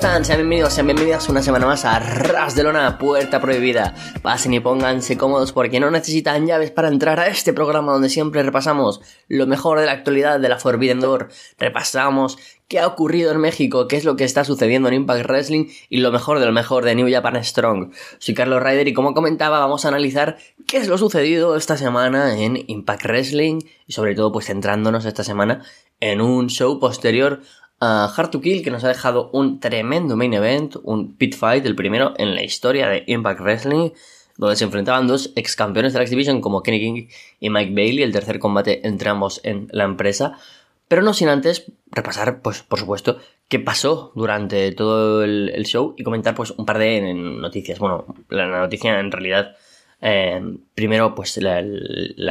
Hola, hola, ¿cómo están? Sean bienvenidos, sean bienvenidas una semana más a Ras de Lona, Puerta Prohibida. Pasen y pónganse cómodos porque no necesitan llaves para entrar a este programa donde siempre repasamos lo mejor de la actualidad de la Forbidden Door. Repasamos qué ha ocurrido en México, qué es lo que está sucediendo en Impact Wrestling y lo mejor de lo mejor de New Japan Strong. Soy Carlos Ryder y como comentaba vamos a analizar qué es lo sucedido esta semana en Impact Wrestling y sobre todo pues centrándonos esta semana en un show posterior a Hard to Kill, que nos ha dejado un tremendo main event, un pit fight, el primero en la historia de Impact Wrestling, donde se enfrentaban dos ex campeones de la X-Division como Kenny King y Mike Bailey, el tercer combate entre ambos en la empresa. Pero no sin antes repasar, pues, por supuesto, qué pasó durante todo el, show y comentar, pues, un par de noticias. Bueno, la noticia en realidad, eh, primero, pues, la,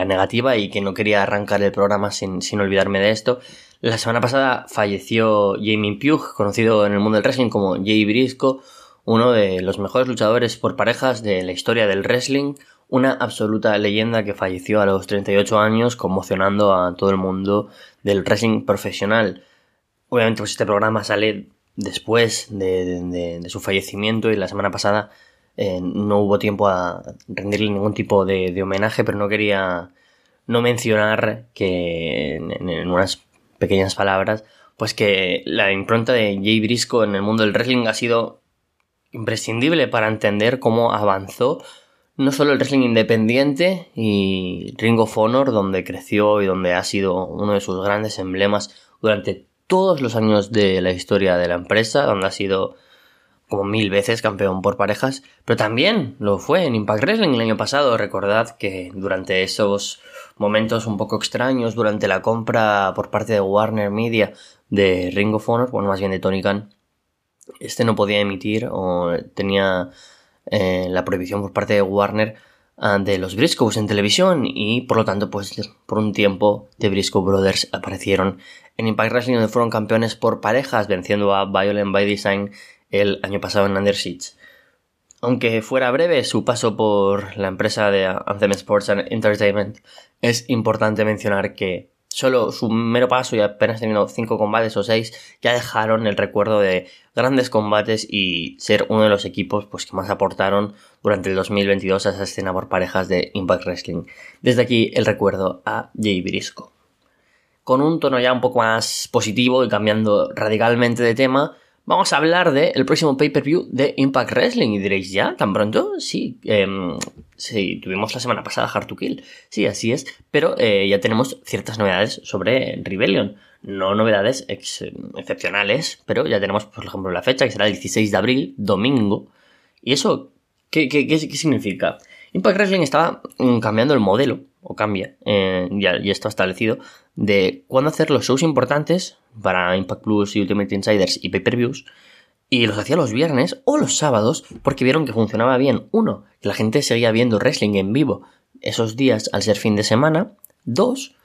negativa y que no quería arrancar el programa sin, sin olvidarme de esto. La semana pasada falleció Jamie Pugh, conocido en el mundo del wrestling como Jay Brisco, uno de los mejores luchadores por parejas de la historia del wrestling, una absoluta leyenda que falleció a los 38 años, conmocionando a todo el mundo del wrestling profesional. Obviamente, pues este programa sale después de, su fallecimiento y la semana pasada eh, no hubo tiempo a rendirle ningún tipo de, homenaje, pero no quería no mencionar que en unas pequeñas palabras, pues que la impronta de Jay Brisco en el mundo del wrestling ha sido imprescindible para entender cómo avanzó no solo el wrestling independiente y Ring of Honor, donde creció y donde ha sido uno de sus grandes emblemas durante todos los años de la historia de la empresa, donde ha sido como mil veces campeón por parejas, pero también lo fue en Impact Wrestling el año pasado. Recordad que durante esos momentos un poco extraños, durante la compra por parte de Warner Media de Ring of Honor, bueno, más bien de Tony Khan, este no podía emitir o tenía eh, la prohibición por parte de Warner ah, de los Briscoes en televisión y por lo tanto pues por un tiempo The Briscoe Brothers aparecieron en Impact Wrestling donde fueron campeones por parejas venciendo a Violent by Design el año pasado en Under Aunque fuera breve su paso por la empresa de Anthem Sports and Entertainment, es importante mencionar que solo su mero paso y apenas teniendo 5 combates o 6 ya dejaron el recuerdo de grandes combates y ser uno de los equipos pues, que más aportaron durante el 2022 a esa escena por parejas de Impact Wrestling. Desde aquí el recuerdo a Jay Brisco. Con un tono ya un poco más positivo y cambiando radicalmente de tema, vamos a hablar del próximo pay-per-view de Impact Wrestling. Y diréis, ¿ya? ¿Tan pronto? Sí, em, sí, tuvimos la semana pasada Hard to Kill. Sí, así es. Pero eh, ya tenemos ciertas novedades sobre Rebellion. No novedades excepcionales, pero ya tenemos, por ejemplo, la fecha, que será el 16 de abril, domingo. ¿Y eso qué, significa? Impact Wrestling estaba mm, cambiando el modelo, o cambia, eh, ya, ya está establecido, de cuándo hacer los shows importantes para Impact Plus y Ultimate Insiders y pay-per-views y los hacía los viernes o los sábados porque vieron que funcionaba bien. Uno, que la gente seguía viendo wrestling en vivo esos días al ser fin de semana. Dos,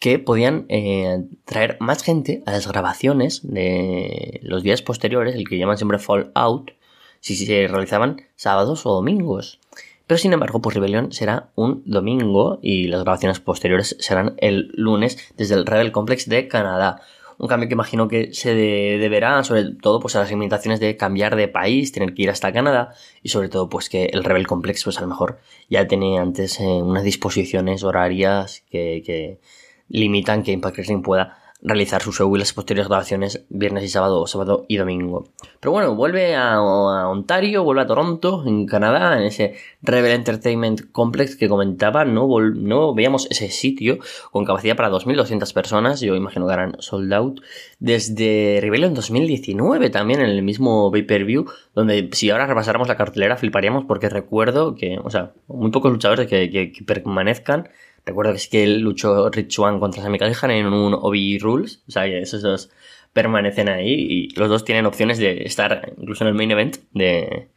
que podían eh, traer más gente a las grabaciones de los días posteriores, el que llaman siempre Fall Out, si se realizaban sábados o domingos. Pero sin embargo, pues Rebellion será un domingo y las grabaciones posteriores serán el lunes desde el Rebel Complex de Canadá. Un cambio que imagino que se deberá sobre todo pues a las limitaciones de cambiar de país, tener que ir hasta Canadá y sobre todo pues que el Rebel Complex pues a lo mejor ya tenía antes eh, unas disposiciones horarias que, que limitan que Impact Wrestling pueda realizar sus show y las posteriores grabaciones viernes y sábado, o sábado y domingo. Pero bueno, vuelve a, Ontario, vuelve a Toronto, en Canadá, en ese Rebel Entertainment Complex que comentaba, no, no veíamos ese sitio con capacidad para 2.200 personas, yo imagino que harán sold out, desde Rebellion 2019 también en el mismo pay-per-view, donde si ahora repasáramos la cartelera fliparíamos porque recuerdo que, o sea, muy pocos luchadores que permanezcan Recuerdo que sí que luchó Rich One contra Sami Callihan en un OB Rules. O sea, esos dos permanecen ahí y los dos tienen opciones de estar incluso en el main event de...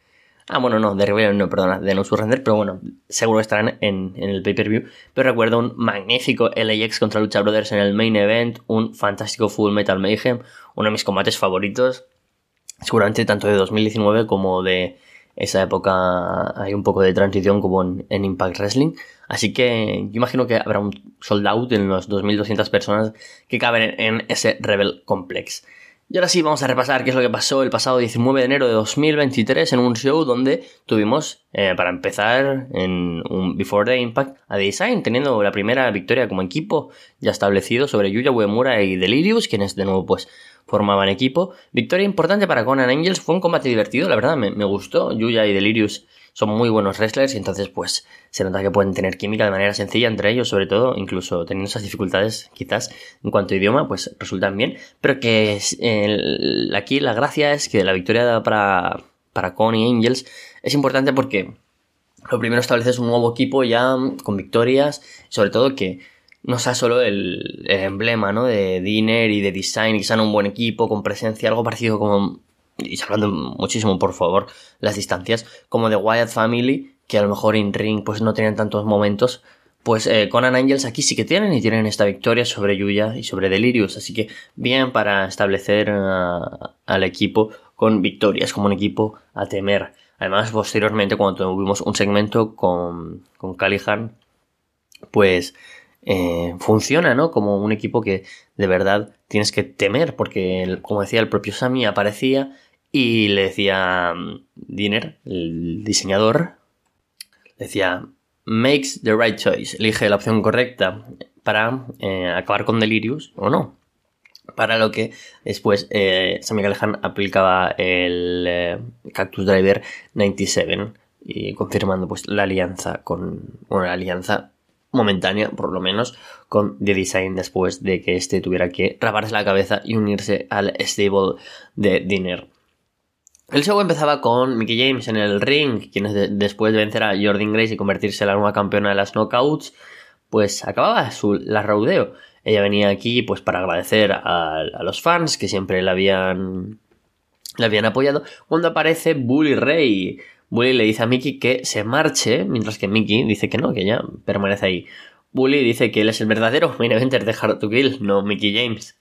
Ah, bueno, no, de Rebellion no, perdona, de No Surrender, pero bueno, seguro estarán en, en el pay-per-view. Pero recuerdo un magnífico LAX contra Lucha Brothers en el main event, un fantástico Full Metal Mayhem, uno de mis combates favoritos, seguramente tanto de 2019 como de esa época hay un poco de transición como en, Impact Wrestling. Así que yo imagino que habrá un sold out en los 2.200 personas que caben en ese Rebel Complex. Y ahora sí, vamos a repasar qué es lo que pasó el pasado 19 de enero de 2023 en un show donde tuvimos, eh, para empezar, en un Before the Impact, a Design, teniendo la primera victoria como equipo ya establecido sobre Yuya Uemura y Delirious, quienes de nuevo pues formaban equipo. Victoria importante para Conan Angels, fue un combate divertido, la verdad me, me gustó. Yuya y Delirious son muy buenos wrestlers y entonces pues se nota que pueden tener química de manera sencilla entre ellos, sobre todo, incluso teniendo esas dificultades quizás en cuanto a idioma, pues resultan bien, pero que aquí la gracia es que la victoria para, para Con y Angels es importante porque lo primero estableces un nuevo equipo ya con victorias, sobre todo que no sea solo el, emblema ¿no? de Dinner y de Design, que sean un buen equipo, con presencia, algo parecido como y hablando muchísimo, por favor, las distancias, como de Wyatt Family, que a lo mejor en Ring pues no tenían tantos momentos, pues eh, Conan Angels aquí sí que tienen y tienen esta victoria sobre Yuya y sobre Delirious, así que bien para establecer al equipo con victorias, como un equipo a temer. Además, posteriormente, cuando tuvimos un segmento con, con Callihan, pues eh, funciona, ¿no? Como un equipo que de verdad tienes que temer, porque, como decía el propio Sami, aparecía y le decía mm, Dinner, el diseñador, decía, makes the right choice, elige la opción correcta para eh, acabar con Delirious o no. Para lo que después eh, Sammy Callahan aplicaba el eh, Cactus Driver 97 y confirmando pues la alianza con una alianza momentánea, por lo menos, con The Design después de que este tuviera que raparse la cabeza y unirse al stable de Dinner. El show empezaba con Mickey James en el ring, quien después de vencer a Jordan Grace y convertirse en la nueva campeona de las knockouts, pues acababa su la rodeo. Ella venía aquí pues para agradecer a, los fans que siempre la habían la habían apoyado. Cuando aparece Bully Ray, Bully le dice a Mickey que se marche, mientras que Mickey dice que no, que ya permanece ahí. Bully dice que él es el verdadero main eventer de Hard to Kill, no Mickey James.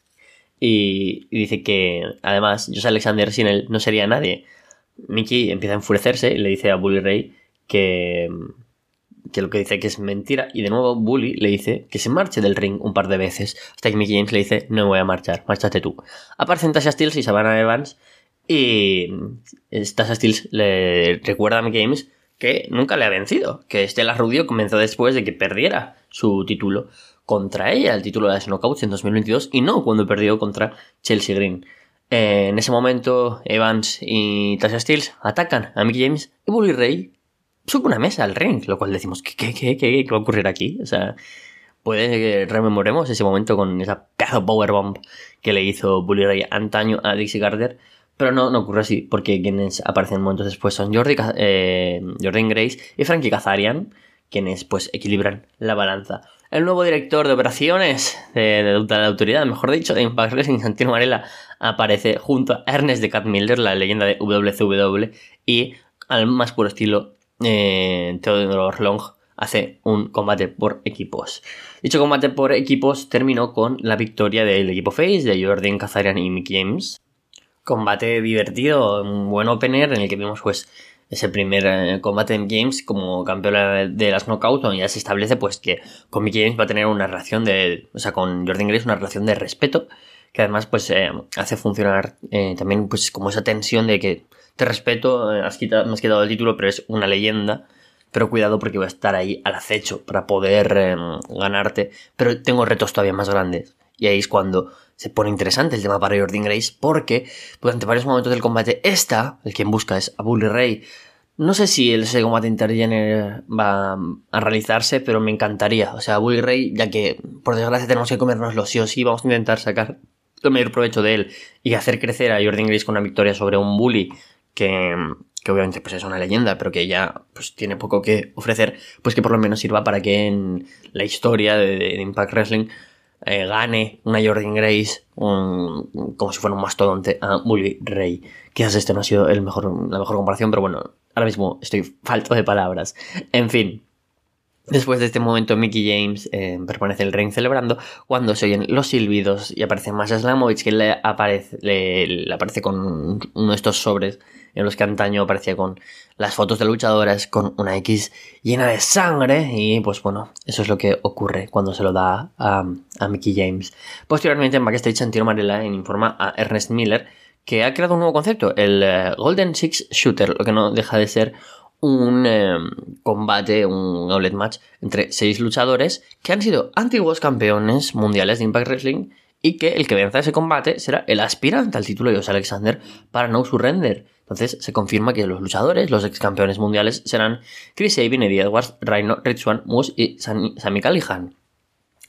Y, dice que, además, Josh Alexander sin él no sería nadie. Mickey empieza a enfurecerse y le dice a Bully Ray que, que lo que dice que es mentira. Y de nuevo Bully le dice que se marche del ring un par de veces. Hasta que Mickey James le dice, no me voy a marchar, márchate tú. Aparecen Tasha Steels y Savannah Evans y Tasha Steels le recuerda a James que nunca le ha vencido, que Stella Rudio comenzó después de que perdiera su título contra ella, el título de las Knockouts en 2022, y no cuando perdió contra Chelsea Green. en ese momento, Evans y Tasha Steels atacan a Mickey James y Bully Ray sube una mesa al ring, lo cual decimos, ¿qué, qué, qué, qué, va a ocurrir aquí? O sea, puede que rememoremos ese momento con esa pedazo powerbomb que le hizo Bully Ray antaño a Dixie Carter pero no, no ocurre así, porque quienes aparecen momentos después son eh, Jordan Grace y Frankie Kazarian, quienes pues equilibran la balanza. El nuevo director de operaciones de, la autoridad, mejor dicho, de Impact Wrestling, Santino Varela, aparece junto a Ernest de Cat Miller, la leyenda de WCW, y al más puro estilo eh, Theodore Long hace un combate por equipos. Dicho combate por equipos terminó con la victoria del equipo Face de Jordan Kazarian y Mick James combate divertido, un buen opener en el que vimos pues ese primer eh, combate en Games como campeón de las Knockout, donde ya se establece pues que con Mickey James va a tener una relación de, o sea, con Jordan Grace una relación de respeto, que además pues eh, hace funcionar eh, también pues como esa tensión de que te respeto, has quitado, me has quitado el título, pero es una leyenda, pero cuidado porque voy a estar ahí al acecho para poder ganarte, pero tengo retos todavía más grandes. Y ahí es cuando se pone interesante el tema para Jordan Grace porque durante varios momentos del combate esta, el quien busca es a Bully Ray. No sé si ese combate intergénero va a realizarse, pero me encantaría. O sea, Bully Ray, ya que por desgracia tenemos que comérnoslo sí o sí, vamos a intentar sacar el mayor provecho de él y hacer crecer a Jordan Grace con una victoria sobre un Bully que, que obviamente pues es una leyenda, pero que ya pues tiene poco que ofrecer, pues que por lo menos sirva para que en la historia de Impact Wrestling eh, gane una Jordan Grace como si fuera un mastodonte a Bully Ray. Quizás este no ha sido el mejor, la mejor comparación, pero bueno, ahora mismo estoy falto de palabras. En fin, Después de este momento, Mickey James eh, permanece el ring celebrando cuando se oyen los silbidos y aparece Masha Slamovich que le aparece, le, aparece con uno de estos sobres en los que antaño aparecía con las fotos de luchadoras con una X llena de sangre y pues bueno, eso es lo que ocurre cuando se lo da a, a Mickey James. Posteriormente en backstage Antino Marella informa a Ernest Miller que ha creado un nuevo concepto, el eh, Golden Six Shooter, lo que no deja de ser un em, combate, un outlet match entre seis luchadores que han sido antiguos campeones mundiales de Impact Wrestling y que el que venza ese combate será el aspirante al título de Jose Alexander para No Surrender. Entonces se confirma que los luchadores, los ex campeones mundiales, serán Chris Sabin, Eddie Edwards, Rhino, Rich Swan, Moose y Sammy Callihan.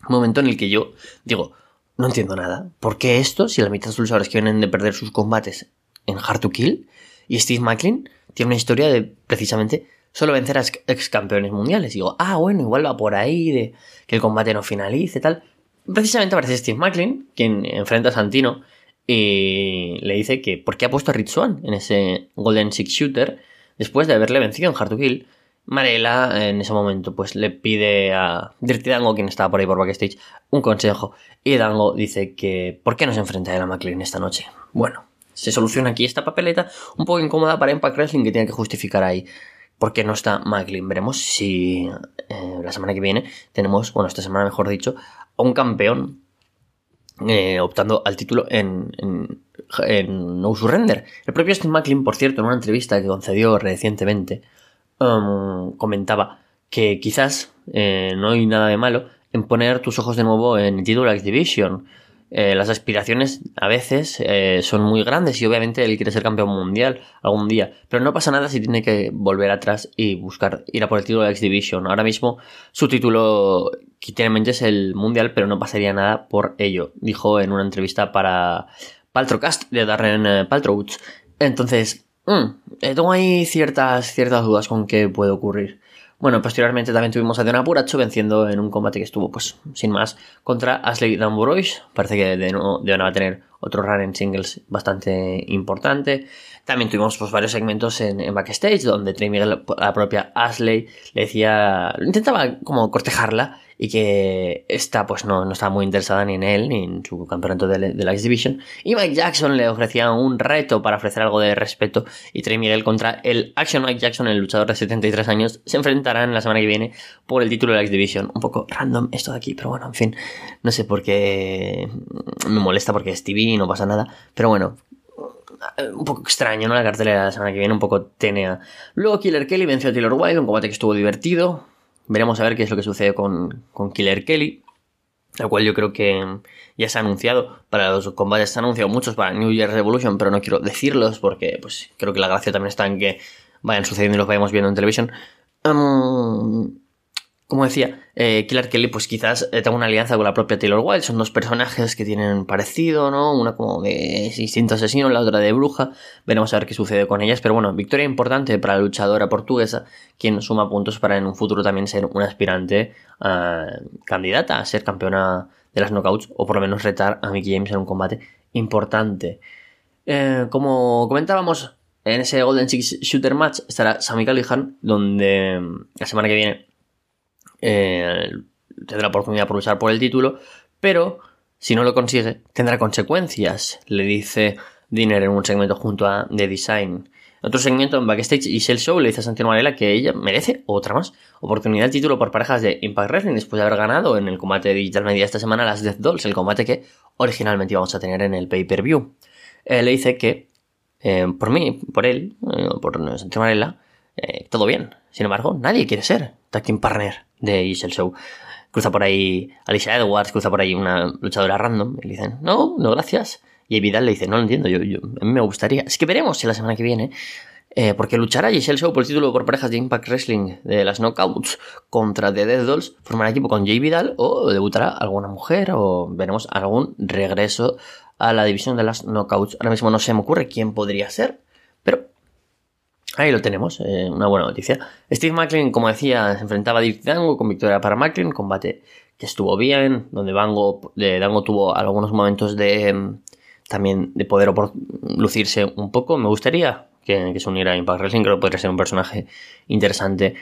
Momento en el que yo digo, no entiendo nada. ¿Por qué esto, si la mitad de los luchadores que vienen de perder sus combates en Hard to Kill y Steve Macklin tiene una historia de precisamente solo vencer a ex campeones mundiales. Y digo, ah, bueno, igual va por ahí, de que el combate no finalice, tal. Precisamente aparece Steve Macklin, quien enfrenta a Santino, y le dice que por qué ha puesto a Rich Swan en ese Golden Six Shooter después de haberle vencido en Hard to Kill. Marela en ese momento pues le pide a Dirty Dango, quien estaba por ahí por backstage, un consejo y Dango dice que ¿por qué no se enfrenta a la McLean esta noche? Bueno, se soluciona aquí esta papeleta un poco incómoda para Impact Wrestling que tiene que justificar ahí por qué no está McLean. Veremos si eh, la semana que viene tenemos, bueno, esta semana mejor dicho, a un campeón eh, optando al título en, en, No Surrender. El propio Steve McLean, por cierto, en una entrevista que concedió recientemente, um, comentaba que quizás eh, no hay nada de malo en poner tus ojos de nuevo en el título X Division. Eh, las aspiraciones a veces eh, son muy grandes y obviamente él quiere ser campeón mundial algún día, pero no pasa nada si tiene que volver atrás y buscar ir a por el título de X Division. Ahora mismo su título que tiene en mente es el mundial, pero no pasaría nada por ello, dijo en una entrevista para Paltrocast de Darren eh, Paltrow. Entonces, mm, tengo ahí ciertas, ciertas dudas con qué puede ocurrir. Bueno, posteriormente también tuvimos a Diana Puracho venciendo en un combate que estuvo, pues, sin más, contra Ashley Damburois. Parece que de nuevo, va a tener otro run en singles bastante importante. También tuvimos pues, varios segmentos en, backstage donde Trey Miguel, la propia Ashley, le decía, intentaba como cortejarla y que esta pues no, no estaba muy interesada ni en él ni en su campeonato de, la X Division. Y Mike Jackson le ofrecía un reto para ofrecer algo de respeto y Trey Miguel contra el Action Mike Jackson, el luchador de 73 años, se enfrentarán la semana que viene por el título de la X Division. Un poco random esto de aquí, pero bueno, en fin, no sé por qué me molesta porque es TV y no pasa nada, pero bueno, un poco extraño, ¿no? La cartelera de la semana que viene, un poco tenea. Luego Killer Kelly venció a Taylor Wilde, un combate que estuvo divertido. Veremos a ver qué es lo que sucede con, Killer Kelly. El cual yo creo que ya se ha anunciado. Para los combates se han anunciado muchos para New Year Revolution, pero no quiero decirlos porque pues creo que la gracia también está en que vayan sucediendo y los vayamos viendo en televisión. Como decía, eh, Killer Kelly, pues quizás eh, tenga una alianza con la propia Taylor Wilde. Son dos personajes que tienen parecido, ¿no? Una como de instinto asesino, la otra de bruja. Veremos a ver qué sucede con ellas. Pero bueno, victoria importante para la luchadora portuguesa, quien suma puntos para en un futuro también ser una aspirante eh, candidata a ser campeona de las knockouts, o por lo menos retar a Mickey James en un combate importante. como comentábamos, en ese Golden Six Shooter Match estará Sammy Callihan, donde la semana que viene eh, tendrá oportunidad por luchar por el título, pero si no lo consigue, tendrá consecuencias, le dice Dinner en un segmento junto a The Design. Otro segmento en Backstage y Shell Show le dice a Santino Marella que ella merece otra más oportunidad de título por parejas de Impact Wrestling después de haber ganado en el combate de Digital Media esta semana las Death Dolls, el combate que originalmente íbamos a tener en el pay-per-view. Eh, le dice que eh, por mí, por él, por Santino Marella, todo bien. Sin embargo, nadie quiere ser tag partner de Isel Show. Cruza por ahí Alicia Edwards, cruza por ahí una luchadora random y le dicen, no, no, gracias. Y Vidal le dice, no lo entiendo, yo, a mí me gustaría. Es que veremos si la semana que viene, eh, porque luchará Giselle Show por el título por parejas de Impact Wrestling de las Knockouts contra The Dead Dolls, formará equipo con Jay Vidal o debutará alguna mujer o veremos algún regreso a la división de las Knockouts. Ahora mismo no se me ocurre quién podría ser, pero Ahí lo tenemos, eh, una buena noticia. Steve Macklin, como decía, se enfrentaba a Dirk Dango con victoria para Macklin, combate que estuvo bien, donde Dango, de Dango tuvo algunos momentos de mm, también de poder lucirse un poco. Me gustaría que, se uniera a Impact Wrestling, creo que podría ser un personaje interesante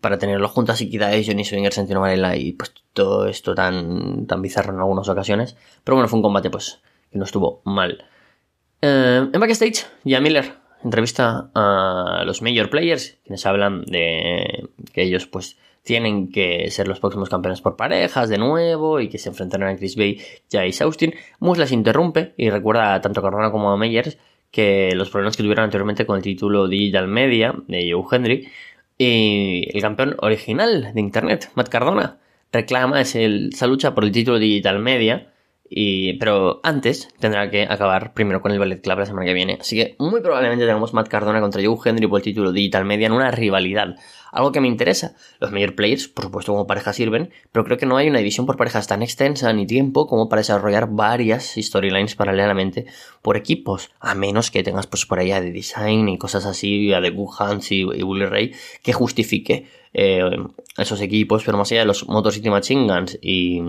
para tenerlo juntas y quizá Johnny Swinger, Santino Varela y pues todo esto tan, tan bizarro en algunas ocasiones. Pero bueno, fue un combate pues que no estuvo mal. Eh, en backstage, ya Miller entrevista a los major players, quienes hablan de que ellos pues tienen que ser los próximos campeones por parejas de nuevo y que se enfrentarán a Chris Bay y a Ace Austin. Moose interrumpe y recuerda tanto a Cardona como a Meyers que los problemas que tuvieron anteriormente con el título Digital Media de Joe Henry y el campeón original de Internet, Matt Cardona, reclama esa lucha por el título Digital Media y, pero antes tendrá que acabar primero con el Ballet Club la semana que viene. Así que muy probablemente tengamos Matt Cardona contra Joe Henry por el título Digital Media en una rivalidad. Algo que me interesa. Los major players, por supuesto, como pareja sirven, pero creo que no hay una división por parejas tan extensa ni tiempo como para desarrollar varias storylines paralelamente por equipos. A menos que tengas pues por allá de design y cosas así, a de Good Hands y, Bully Ray, que justifique eh, esos equipos, pero más allá de los Motor City Machine Guns y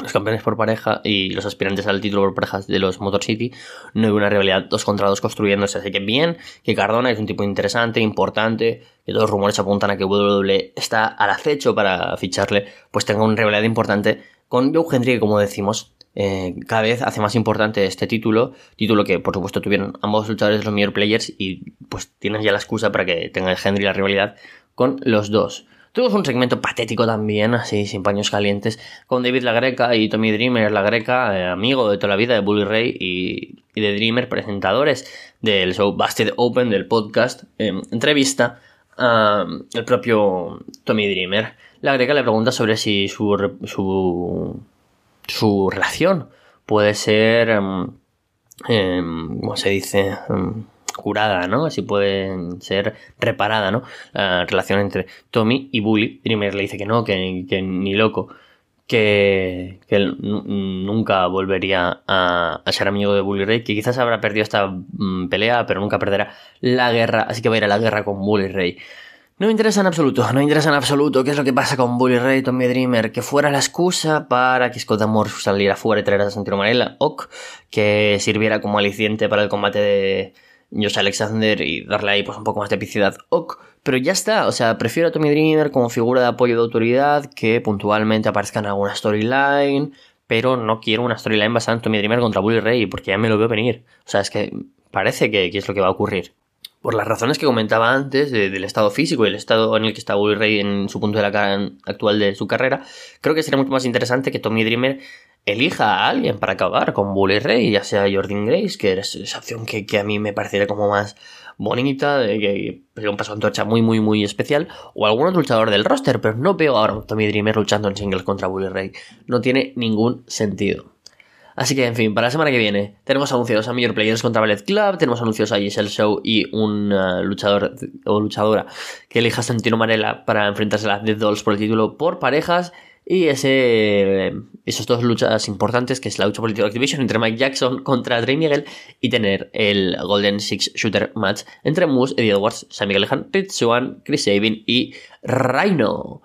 los campeones por pareja y los aspirantes al título por parejas de los Motor City, no hay una rivalidad dos contra dos construyéndose. Así que bien, que Cardona es un tipo interesante, importante, que todos los rumores apuntan a que WWE está al acecho para ficharle, pues tenga una rivalidad importante con Joe Hendry, que como decimos, eh, cada vez hace más importante este título, título que por supuesto tuvieron ambos luchadores los mejor players y pues tienen ya la excusa para que tenga Hendry la rivalidad con los dos. Tuvimos un segmento patético también, así, sin paños calientes, con David La Greca y Tommy Dreamer La Greca, eh, amigo de toda la vida de Bully Ray y, de Dreamer, presentadores del show Busted Open, del podcast, em, entrevista al propio Tommy Dreamer. La Greca le pregunta sobre si su, su, su relación puede ser, em, em, ¿cómo se dice? Curada, ¿no? Así puede ser reparada, ¿no? La relación entre Tommy y Bully. Dreamer le dice que no, que, ni loco, que, que él nunca volvería a, ser amigo de Bully Ray, que quizás habrá perdido esta mm, pelea, pero nunca perderá la guerra, así que va a ir a la guerra con Bully Ray. No me interesa en absoluto, no me interesa en absoluto qué es lo que pasa con Bully Ray y Tommy Dreamer, que fuera la excusa para que Scott Amor saliera fuera y traer a Santino Marella, o que sirviera como aliciente para el combate de, Josh Alexander y darle ahí pues un poco más de epicidad. Ok, pero ya está, o sea, prefiero a Tommy Dreamer como figura de apoyo de autoridad que puntualmente aparezca en alguna storyline, pero no quiero una storyline basada en Tommy Dreamer contra Bully Ray porque ya me lo veo venir. O sea, es que parece que, es lo que va a ocurrir. Por las razones que comentaba antes del estado físico y el estado en el que está Bully Ray en su punto de la actual de su carrera, creo que sería mucho más interesante que Tommy Dreamer elija a alguien para acabar con Bully Ray, ya sea Jordan Grace, que es esa opción que, a mí me parecería como más bonita, de que, un paso antorcha muy, muy, muy especial, o algún otro luchador del roster, pero no veo ahora a Tommy Dreamer luchando en singles contra Bully Ray. No tiene ningún sentido. Así que, en fin, para la semana que viene tenemos anunciados a Major Players contra Ballet Club, tenemos anunciados a Giselle Show y un uh, luchador o luchadora que elija Santino Marella para enfrentarse a las Death Dolls por el título por parejas. Y ese, esos dos luchas importantes, que es la lucha política Activision entre Mike Jackson contra Drake Miguel y tener el Golden Six Shooter Match entre Moose, Eddie Edwards, Sam Miguel Lehan, Swan, Chris Sabin y Rhino.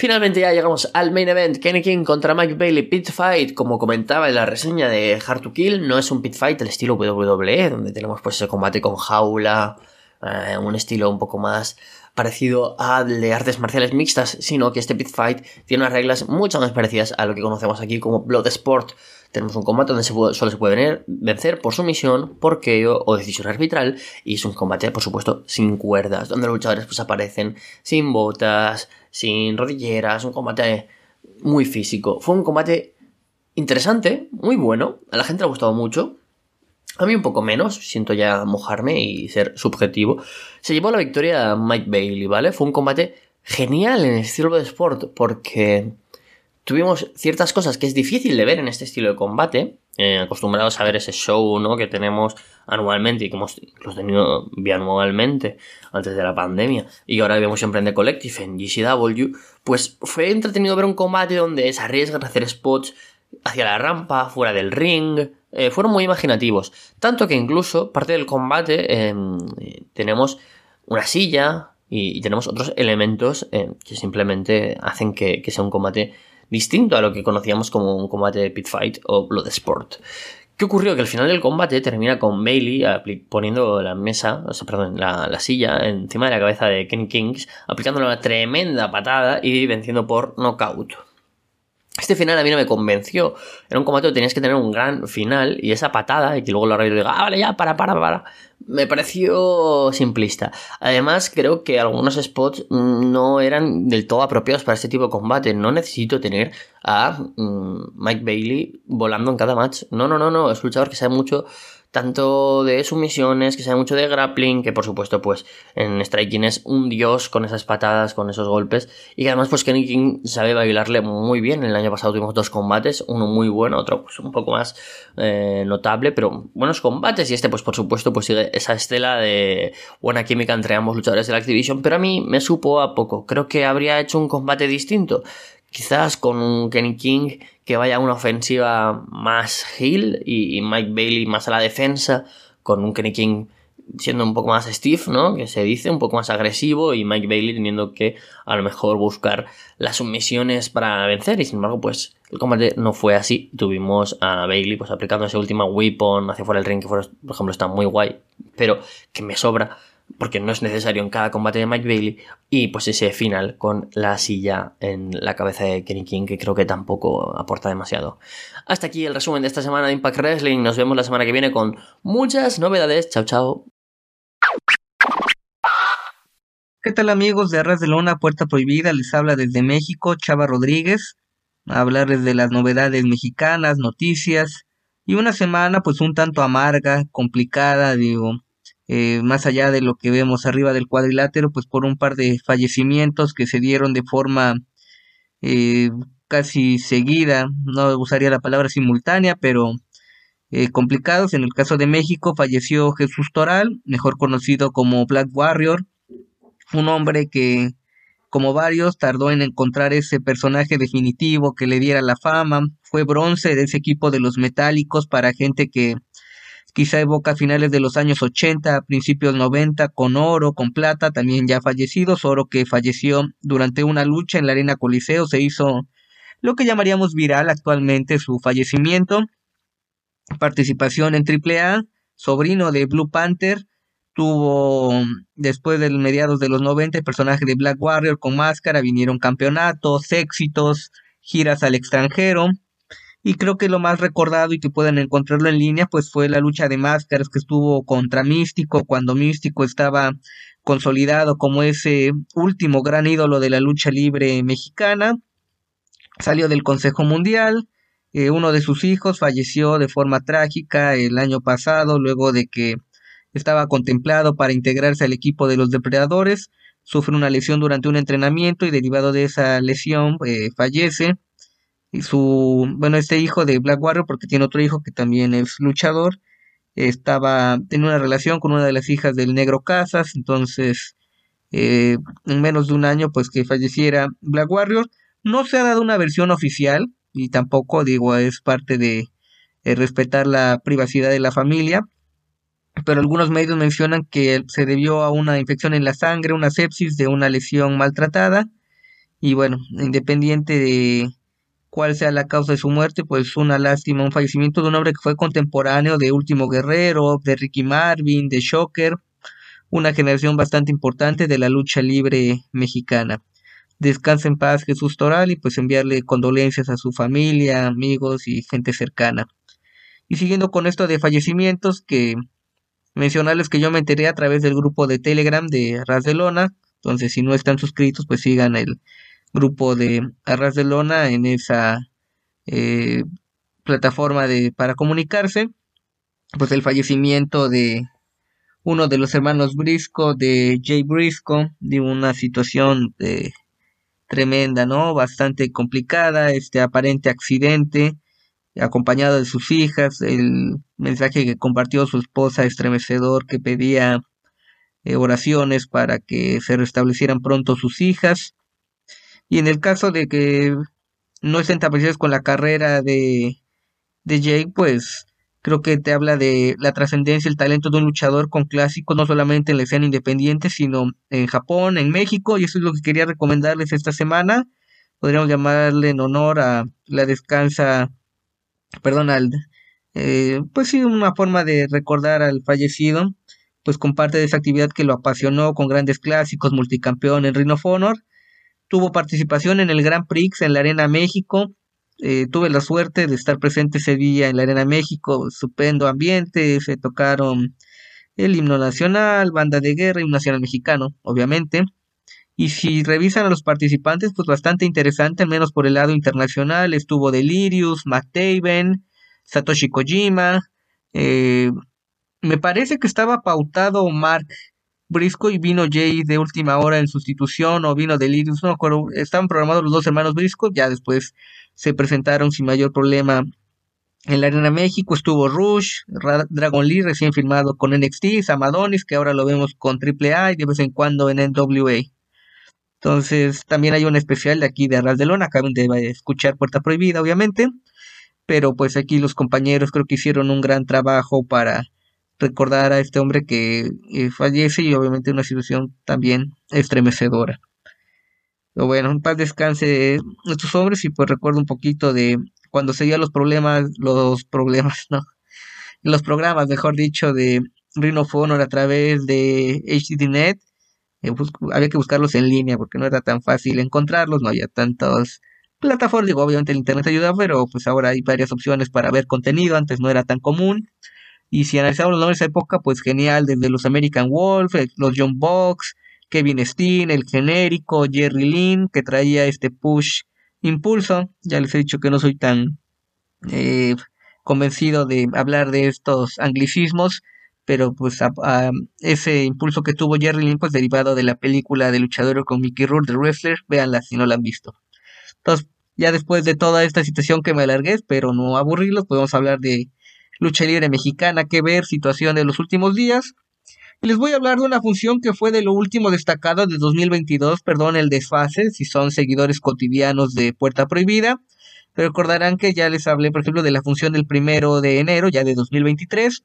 Finalmente ya llegamos al main event, Kenny King contra Mike Bailey, Pit Fight, como comentaba en la reseña de Hard to Kill, no es un Pit Fight del estilo WWE, donde tenemos pues ese combate con jaula, eh, un estilo un poco más parecido al de artes marciales mixtas, sino que este Pit Fight tiene unas reglas mucho más parecidas a lo que conocemos aquí como Blood Sport. Tenemos un combate donde solo se puede vencer por sumisión, por KO o decisión arbitral, y es un combate, por supuesto, sin cuerdas, donde los luchadores pues aparecen sin botas, sin rodilleras, un combate muy físico. Fue un combate interesante, muy bueno, a la gente le ha gustado mucho, a mí un poco menos, siento ya mojarme y ser subjetivo. Se llevó la victoria a Mike Bailey, ¿vale? Fue un combate genial en el estilo de sport porque tuvimos ciertas cosas que es difícil de ver en este estilo de combate, eh, acostumbrados a ver ese show, ¿no? Que tenemos anualmente y que hemos tenido bianualmente antes de la pandemia y ahora vemos siempre en The Collective, en GCW, pues fue entretenido ver un combate donde se arriesgan a hacer spots hacia la rampa, fuera del ring, eh, fueron muy imaginativos. Tanto que incluso parte del combate em, tenemos una silla y, tenemos otros elementos em, que simplemente hacen que, sea un combate distinto a lo que conocíamos como un combate de pit fight o blood sport. ¿Qué ocurrió? Que al final del combate termina con Bailey poniendo la mesa, o sea, perdón, la, la, silla encima de la cabeza de Kenny Kings, aplicándole una tremenda patada y venciendo por knockout. Este final a mí no me convenció. Era un combate que tenías que tener un gran final y esa patada, y que luego lo diga, ah, vale, ya, para, para, para, me pareció simplista. Además, creo que algunos spots no eran del todo apropiados para este tipo de combate. No necesito tener a mm, Mike Bailey volando en cada match. No, no, no, no. Es un luchador que sabe mucho tanto de sumisiones, que sabe mucho de grappling, que por supuesto pues en Striking es un dios con esas patadas, con esos golpes, y que además pues Kenny King sabe bailarle muy bien. El año pasado tuvimos dos combates, uno muy bueno, otro pues un poco más eh, notable, pero buenos combates, y este pues por supuesto pues sigue esa estela de buena química entre ambos luchadores de la Activision, pero a mí me supo a poco, creo que habría hecho un combate distinto, quizás con un Kenny King que vaya a una ofensiva más heel y, Mike Bailey más a la defensa, con un Kenny King siendo un poco más stiff, ¿no? Que se dice, un poco más agresivo y Mike Bailey teniendo que a lo mejor buscar las sumisiones para vencer y sin embargo pues el combate no fue así. Tuvimos a Bailey pues aplicando ese última weapon hacia fuera del ring que por ejemplo está muy guay, pero que me sobra porque no es necesario en cada combate de Mike Bailey, y pues ese final con la silla en la cabeza de Kenny King, que creo que tampoco aporta demasiado. Hasta aquí el resumen de esta semana de Impact Wrestling, nos vemos la semana que viene con muchas novedades, chao chao. ¿Qué tal amigos de Arras de Lona, Puerta Prohibida? Les habla desde México Chava Rodríguez, a hablarles de las novedades mexicanas, noticias, y una semana pues un tanto amarga, complicada, digo, eh, más allá de lo que vemos arriba del cuadrilátero, pues por un par de fallecimientos que se dieron de forma eh, casi seguida, no usaría la palabra simultánea, pero eh, complicados. En el caso de México falleció Jesús Toral, mejor conocido como Black Warrior, un hombre que, como varios, tardó en encontrar ese personaje definitivo que le diera la fama, fue bronce de ese equipo de los metálicos para gente que quizá evoca finales de los años 80, principios 90, con oro, con plata, también ya fallecidos, oro que falleció durante una lucha en la Arena Coliseo, se hizo lo que llamaríamos viral actualmente su fallecimiento, participación en AAA, sobrino de Blue Panther, tuvo después del mediados de los 90 el personaje de Black Warrior con máscara, vinieron campeonatos, éxitos, giras al extranjero, y creo que lo más recordado y que pueden encontrarlo en línea pues fue la lucha de máscaras que estuvo contra Místico cuando Místico estaba consolidado como ese último gran ídolo de la lucha libre mexicana. Salió del Consejo Mundial eh, uno de sus hijos falleció de forma trágica el año pasado luego de que estaba contemplado para integrarse al equipo de los depredadores. Sufre una lesión durante un entrenamiento y derivado de esa lesión eh, fallece y su, bueno, este hijo de Black Warrior, porque tiene otro hijo que también es luchador, estaba en una relación con una de las hijas del negro Casas, entonces eh, en menos de un año pues que falleciera Black Warrior. No se ha dado una versión oficial y tampoco digo es parte de eh, respetar la privacidad de la familia, pero algunos medios mencionan que se debió a una infección en la sangre, una sepsis de una lesión maltratada y bueno, independiente de cuál sea la causa de su muerte, pues una lástima, un fallecimiento de un hombre que fue contemporáneo de Último Guerrero, de Ricky Marvin, de Shocker, una generación bastante importante de la lucha libre mexicana. Descansa en paz Jesús Toral y pues enviarle condolencias a su familia, amigos y gente cercana. Y siguiendo con esto de fallecimientos, que mencionarles que yo me enteré a través del grupo de Telegram de Ras de Lona, entonces si no están suscritos pues sigan el, grupo de Arras de Lona en esa eh, plataforma de, para comunicarse, pues el fallecimiento de uno de los hermanos Brisco, de Jay Brisco, de una situación eh, tremenda, ¿no? Bastante complicada, este aparente accidente, acompañado de sus hijas, el mensaje que compartió su esposa estremecedor que pedía eh, oraciones para que se restablecieran pronto sus hijas, y en el caso de que no estén tan con la carrera de, de Jake, pues creo que te habla de la trascendencia, el talento de un luchador con clásicos, no solamente en la escena independiente, sino en Japón, en México, y eso es lo que quería recomendarles esta semana. Podríamos llamarle en honor a la descansa, perdón, al Eh, pues sí, una forma de recordar al fallecido, pues comparte de esa actividad que lo apasionó con grandes clásicos, multicampeón en Ring of Honor. Tuvo participación en el Grand Prix en la Arena México. Eh, tuve la suerte de estar presente ese día en la Arena México, estupendo ambiente, se tocaron el himno nacional, banda de guerra y un nacional mexicano, obviamente. Y si revisan a los participantes, pues bastante interesante, al menos por el lado internacional. Estuvo Delirious, Matt Taven, Satoshi Kojima. Eh, me parece que estaba pautado Mark Brisco y vino Jay de última hora en sustitución o vino Delirious, no me acuerdo. Estaban programados los dos hermanos Brisco, ya después se presentaron sin mayor problema en la Arena México. Estuvo Rush, Dragon Lee recién firmado con NXT, Samadonis, que ahora lo vemos con AAA y de vez en cuando en NWA. Entonces, también hay un especial de aquí de Arras de Lona, acaban de escuchar Puerta Prohibida, obviamente, pero pues aquí los compañeros creo que hicieron un gran trabajo para recordar a este hombre que eh, fallece y obviamente una situación también estremecedora. Pero bueno, un paz descanse estos hombres y pues recuerdo un poquito de cuando seguía los problemas, los problemas, no, los programas, mejor dicho, de Rhino a través de HDNet eh, había que buscarlos en línea porque no era tan fácil encontrarlos, no había tantas plataformas, digo, obviamente el internet ayuda, pero pues ahora hay varias opciones para ver contenido, antes no era tan común. Y si analizamos los nombres de esa época, pues genial, desde los American Wolf, eh, los John Box, Kevin Steen, el genérico, Jerry Lynn, que traía este push impulso. Ya les he dicho que no soy tan eh, convencido de hablar de estos anglicismos, pero pues ese impulso que tuvo Jerry Lynn, pues derivado de la película de luchador con Mickey Rourke, The Wrestler, véanla si no la han visto. Entonces, ya después de toda esta situación que me alargué, pero no aburrirlos, podemos hablar de lucha libre mexicana, que ver, situación de los últimos días. Les voy a hablar de una función que fue de lo último destacado de 2022, perdón el desfase, si son seguidores cotidianos de Puerta Prohibida. recordarán que ya les hablé, por ejemplo, de la función del primero de enero, ya de 2023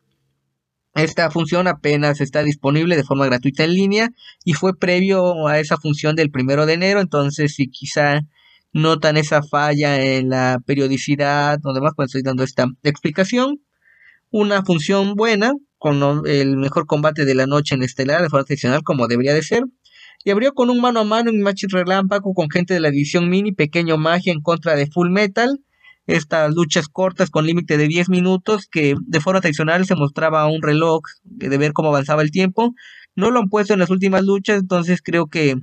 esta función apenas está disponible de forma gratuita en línea y fue previo a esa función del primero de enero, entonces si quizá notan esa falla en la periodicidad o demás, pues estoy dando esta explicación. Una función buena, con el mejor combate de la noche en estelar de forma tradicional como debería de ser. Y abrió con un mano a mano en match relámpago con gente de la división mini, pequeño magia en contra de Full Metal estas luchas cortas con límite de 10 minutos que de forma tradicional se mostraba un reloj de ver cómo avanzaba el tiempo. No lo han puesto en las últimas luchas, entonces creo que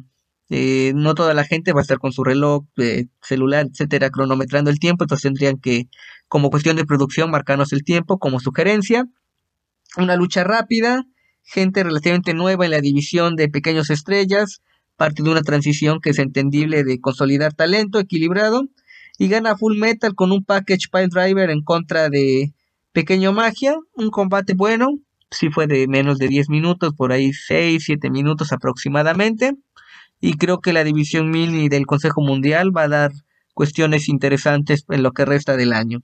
eh, no toda la gente va a estar con su reloj eh, celular, etcétera, cronometrando el tiempo, entonces tendrían que, como cuestión de producción, marcarnos el tiempo como sugerencia. Una lucha rápida, gente relativamente nueva en la división de pequeños estrellas, parte de una transición que es entendible de consolidar talento equilibrado y gana Full Metal con un package pile driver en contra de Pequeño Magia, un combate bueno, si fue de menos de 10 minutos, por ahí 6, 7 minutos aproximadamente, y creo que la división mini del Consejo Mundial va a dar cuestiones interesantes en lo que resta del año.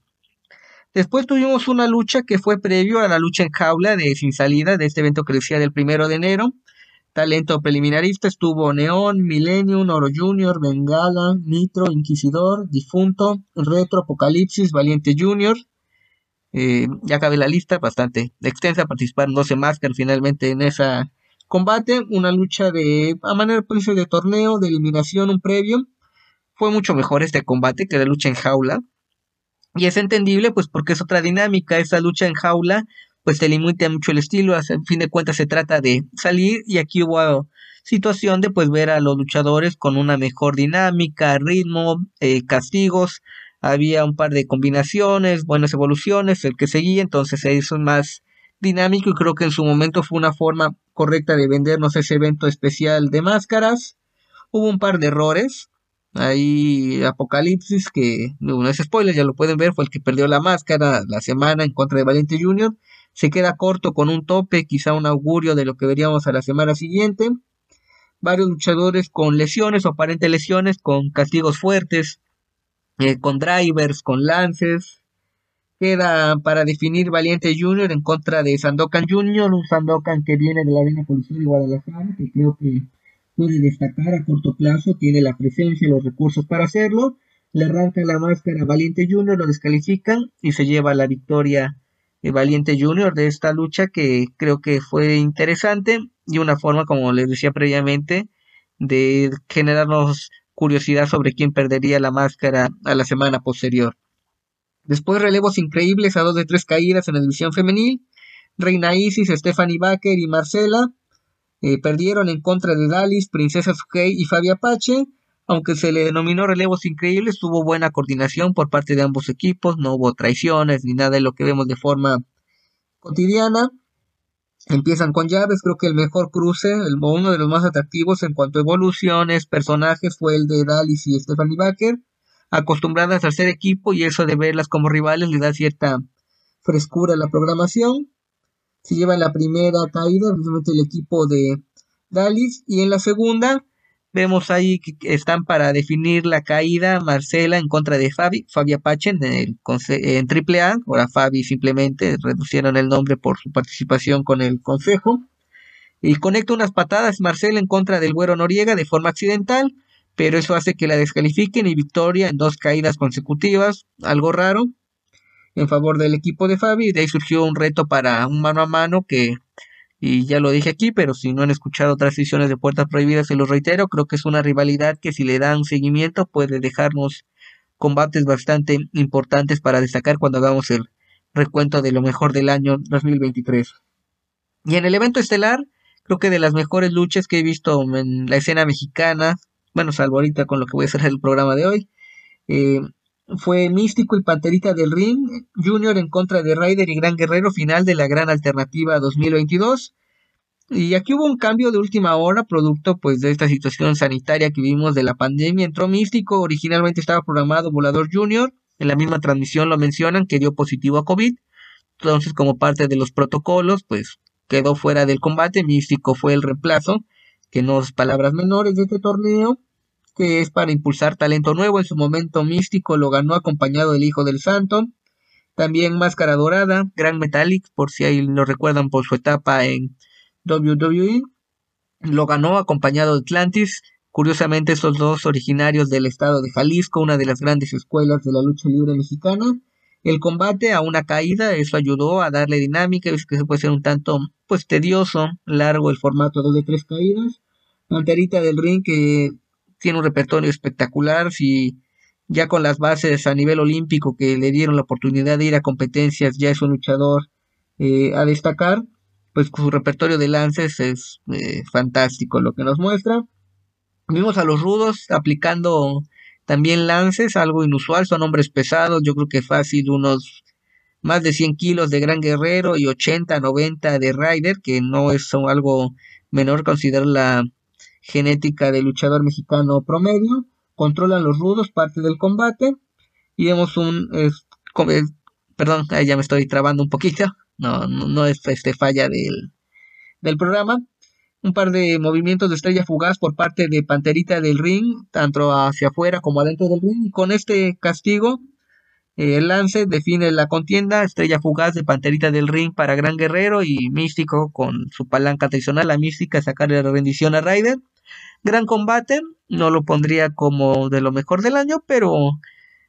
Después tuvimos una lucha que fue previo a la lucha en jaula de sin salida de este evento que decía del primero de enero, Talento preliminarista estuvo Neon, Millennium, Oro Junior, Bengala, Nitro, Inquisidor, Difunto, Retro, Apocalipsis, Valiente Junior. Eh, ya acabé la lista, bastante extensa. Participaron 12 máscaras finalmente en ese combate. Una lucha de, a manera precio de torneo, de eliminación, un previo. Fue mucho mejor este combate que la lucha en jaula. Y es entendible, pues porque es otra dinámica. Esa lucha en jaula pues te limita mucho el estilo, a fin de cuentas se trata de salir y aquí hubo situación de pues ver a los luchadores con una mejor dinámica, ritmo, eh, castigos, había un par de combinaciones, buenas evoluciones, el que seguía, entonces se hizo más dinámico y creo que en su momento fue una forma correcta de vendernos ese evento especial de máscaras. Hubo un par de errores. Ahí Apocalipsis, que no es spoiler, ya lo pueden ver, fue el que perdió la máscara la semana en contra de Valiente Junior se queda corto con un tope, quizá un augurio de lo que veríamos a la semana siguiente. Varios luchadores con lesiones o aparentes lesiones, con castigos fuertes, eh, con drivers, con lances. Queda para definir Valiente Junior en contra de Sandokan Junior, un Sandokan que viene de la Arena Coliseo de Guadalajara, que creo que puede destacar a corto plazo, tiene la presencia y los recursos para hacerlo. Le arranca la máscara a Valiente Junior, lo descalifican y se lleva la victoria Valiente Junior de esta lucha que creo que fue interesante y una forma, como les decía previamente, de generarnos curiosidad sobre quién perdería la máscara a la semana posterior. Después relevos increíbles a dos de tres caídas en la división femenil. Reina Isis, Stephanie Baker y Marcela eh, perdieron en contra de Dalis, Princesa Sukei y Fabia Apache. Aunque se le denominó relevos increíbles, tuvo buena coordinación por parte de ambos equipos, no hubo traiciones ni nada de lo que vemos de forma cotidiana. Empiezan con llaves, creo que el mejor cruce, el, uno de los más atractivos en cuanto a evoluciones, personajes, fue el de Dalis y Stephanie Baker, acostumbradas a ser equipo y eso de verlas como rivales le da cierta frescura a la programación. Se lleva la primera caída, precisamente el equipo de Dalis, y en la segunda Vemos ahí que están para definir la caída Marcela en contra de Fabi, Fabi Apache en, el, en AAA. Ahora Fabi simplemente reducieron el nombre por su participación con el consejo. Y conecta unas patadas Marcela en contra del Güero Noriega de forma accidental, pero eso hace que la descalifiquen y victoria en dos caídas consecutivas, algo raro, en favor del equipo de Fabi. De ahí surgió un reto para un mano a mano que y ya lo dije aquí, pero si no han escuchado otras ediciones de Puertas Prohibidas, se los reitero, creo que es una rivalidad que si le dan seguimiento puede dejarnos combates bastante importantes para destacar cuando hagamos el recuento de lo mejor del año 2023. Y en el evento estelar, creo que de las mejores luchas que he visto en la escena mexicana, bueno, salvo ahorita con lo que voy a hacer el programa de hoy, eh, fue Místico y Panterita del Ring Junior en contra de Ryder y Gran Guerrero final de la Gran Alternativa 2022. Y aquí hubo un cambio de última hora, producto pues de esta situación sanitaria que vivimos de la pandemia. Entró Místico, originalmente estaba programado Volador Junior, en la misma transmisión lo mencionan que dio positivo a COVID. Entonces, como parte de los protocolos, pues quedó fuera del combate. Místico fue el reemplazo, que no es palabras menores de este torneo que es para impulsar talento nuevo. En su momento místico lo ganó acompañado del Hijo del Santo. También Máscara Dorada, Gran Metallic, por si ahí lo recuerdan por su etapa en WWE. Lo ganó acompañado de Atlantis. Curiosamente, estos dos originarios del estado de Jalisco, una de las grandes escuelas de la lucha libre mexicana. El combate a una caída, eso ayudó a darle dinámica, es que se puede ser un tanto pues tedioso, largo el formato de tres caídas. Panterita del ring que tiene un repertorio espectacular, si ya con las bases a nivel olímpico que le dieron la oportunidad de ir a competencias, ya es un luchador eh, a destacar, pues su repertorio de lances es eh, fantástico lo que nos muestra. Vimos a los rudos aplicando también lances, algo inusual, son hombres pesados, yo creo que fácil unos más de 100 kilos de gran guerrero y 80, 90 de rider, que no es algo menor considerar la genética del luchador mexicano promedio, controlan los rudos parte del combate. Y vemos un perdón, ya me estoy trabando un poquito, no, no, es este falla del, del programa, un par de movimientos de estrella fugaz por parte de Panterita del ring, tanto hacia afuera como adentro del ring, y con este castigo eh, el lance define la contienda, estrella fugaz de Panterita del ring para Gran Guerrero y Místico con su palanca tradicional, la Mística sacarle la rendición a Ryder. Gran combate, no lo pondría como de lo mejor del año, pero